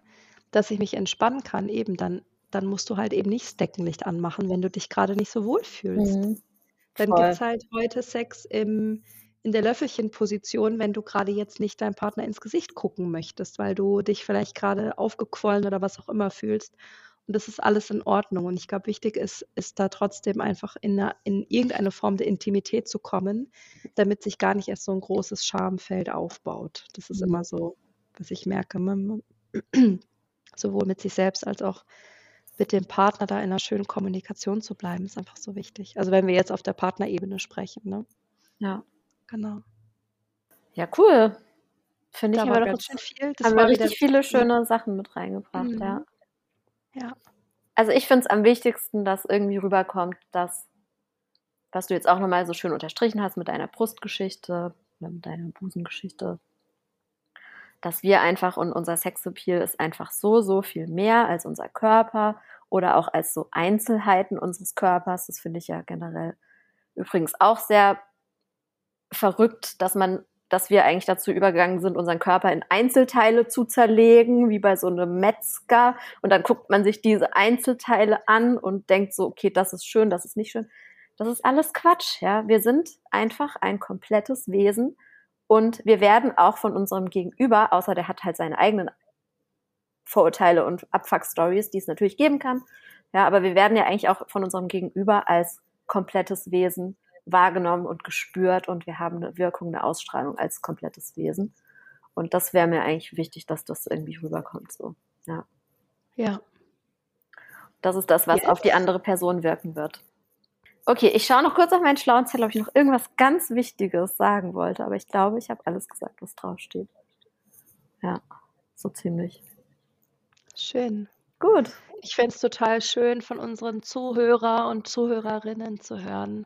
dass ich mich entspannen kann, eben dann dann musst du halt eben nicht das Deckenlicht anmachen, wenn du dich gerade nicht so wohl fühlst. Mhm. Dann Voll. gibt's halt heute Sex im in der Löffelchenposition, wenn du gerade jetzt nicht deinem Partner ins Gesicht gucken möchtest, weil du dich vielleicht gerade aufgequollen oder was auch immer fühlst. Und das ist alles in Ordnung. Und ich glaube, wichtig ist, ist da trotzdem einfach in, 'ner in irgendeine Form der Intimität zu kommen, damit sich gar nicht erst so ein großes Schamfeld aufbaut. Das ist Mhm. immer so, was ich merke, man sowohl mit sich selbst als auch mit dem Partner da in einer schönen Kommunikation zu bleiben, ist einfach so wichtig. Also, wenn wir jetzt auf der Partnerebene sprechen, ne? Ja. Genau. Ja, cool. Finde ich, wir doch ganz schön viel. Das haben wir richtig viele ja. schöne Sachen mit reingebracht, Mhm. ja. Ja. Also, ich finde es am wichtigsten, dass irgendwie rüberkommt, dass was du jetzt auch noch mal so schön unterstrichen hast mit deiner Brustgeschichte oder mit deiner Busengeschichte, dass wir einfach und unser Sexappeal ist einfach so, so viel mehr als unser Körper oder auch als so Einzelheiten unseres Körpers. Das finde ich ja generell übrigens auch sehr verrückt, dass man dass wir eigentlich dazu übergegangen sind, unseren Körper in Einzelteile zu zerlegen, wie bei so einem Metzger. Und dann guckt man sich diese Einzelteile an und denkt so, okay, das ist schön, das ist nicht schön. Das ist alles Quatsch, ja. Wir sind einfach ein komplettes Wesen und wir werden auch von unserem Gegenüber, außer der hat halt seine eigenen Vorurteile und Abfuck-Stories, die es natürlich geben kann. Ja, aber wir werden ja eigentlich auch von unserem Gegenüber als komplettes Wesen wahrgenommen und gespürt und wir haben eine Wirkung, eine Ausstrahlung als komplettes Wesen. Und das wäre mir eigentlich wichtig, dass das irgendwie rüberkommt, so. Ja. Ja. Das ist das, was Yes. auf die andere Person wirken wird. Okay, ich schaue noch kurz auf meinen schlauen Zettel, ob ich noch irgendwas ganz Wichtiges sagen wollte, aber ich glaube, ich habe alles gesagt, was draufsteht. Ja, so ziemlich. Schön. Gut. Ich fände es total schön, von unseren Zuhörer und Zuhörerinnen zu hören,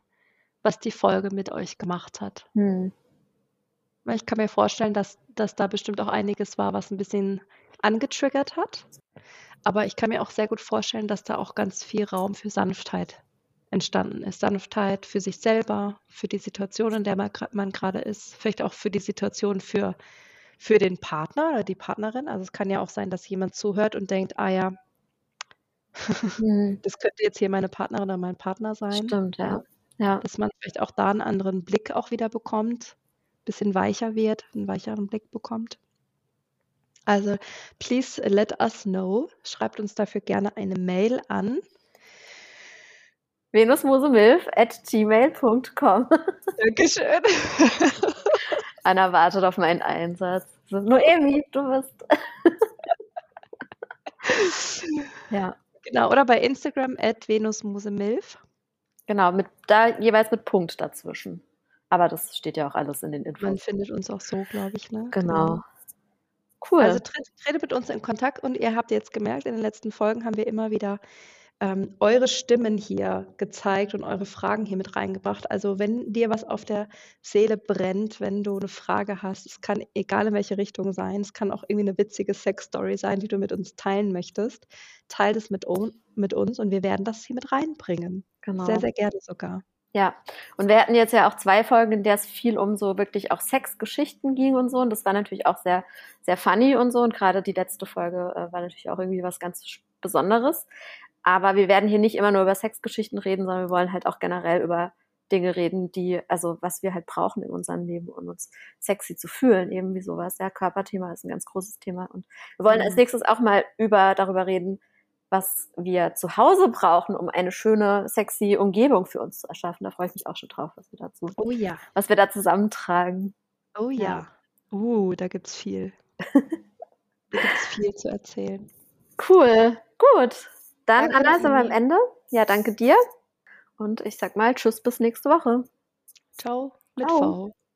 was die Folge mit euch gemacht hat. Hm. Ich kann mir vorstellen, dass, dass da bestimmt auch einiges war, was ein bisschen angetriggert hat. Aber ich kann mir auch sehr gut vorstellen, dass da auch ganz viel Raum für Sanftheit entstanden ist. Sanftheit für sich selber, für die Situation, in der man man gerade ist, vielleicht auch für die Situation für, für den Partner oder die Partnerin. Also es kann ja auch sein, dass jemand zuhört und denkt, ah ja, Hm. das könnte jetzt hier meine Partnerin oder mein Partner sein. Stimmt, ja. Ja. Dass man vielleicht auch da einen anderen Blick auch wieder bekommt, bisschen weicher wird, einen weicheren Blick bekommt. Also, please let us know. Schreibt uns dafür gerne eine Mail an. venusmosemilf at gmail.com. Dankeschön. Anna wartet auf meinen Einsatz. So, Noemi, du bist. ja, genau, oder bei Instagram at venusmusemilf. Genau, mit, da jeweils mit Punkt dazwischen. Aber das steht ja auch alles in den Man Infos. findet uns auch so, glaube ich. Ne? Genau. Cool. Also tretet, tretet mit uns in Kontakt und ihr habt jetzt gemerkt, in den letzten Folgen haben wir immer wieder ähm, eure Stimmen hier gezeigt und eure Fragen hier mit reingebracht. Also wenn dir was auf der Seele brennt, wenn du eine Frage hast, es kann egal in welche Richtung sein, es kann auch irgendwie eine witzige Sex-Story sein, die du mit uns teilen möchtest, teilt es mit, mit uns und wir werden das hier mit reinbringen. Genau. Sehr, sehr gerne sogar. Ja, und wir hatten jetzt ja auch zwei Folgen, in der es viel um so wirklich auch Sexgeschichten ging und so. Und das war natürlich auch sehr, sehr funny und so. Und gerade die letzte Folge äh, war natürlich auch irgendwie was ganz Besonderes. Aber wir werden hier nicht immer nur über Sexgeschichten reden, sondern wir wollen halt auch generell über Dinge reden, die, also was wir halt brauchen in unserem Leben, um uns sexy zu fühlen, eben wie sowas. Ja, Körperthema ist ein ganz großes Thema. Und wir wollen als nächstes auch mal über darüber reden, was wir zu Hause brauchen, um eine schöne, sexy Umgebung für uns zu erschaffen. Da freue ich mich auch schon drauf, was wir dazu, Oh ja. was wir da zusammentragen. Oh ja. Ja. Uh, da gibt's viel. da gibt's viel zu erzählen. Cool, gut. Dann, Danke, Anna, sind wir am. Ende. Ja, danke dir. Und ich sag mal Tschüss bis nächste Woche. Ciao mit Ciao. V.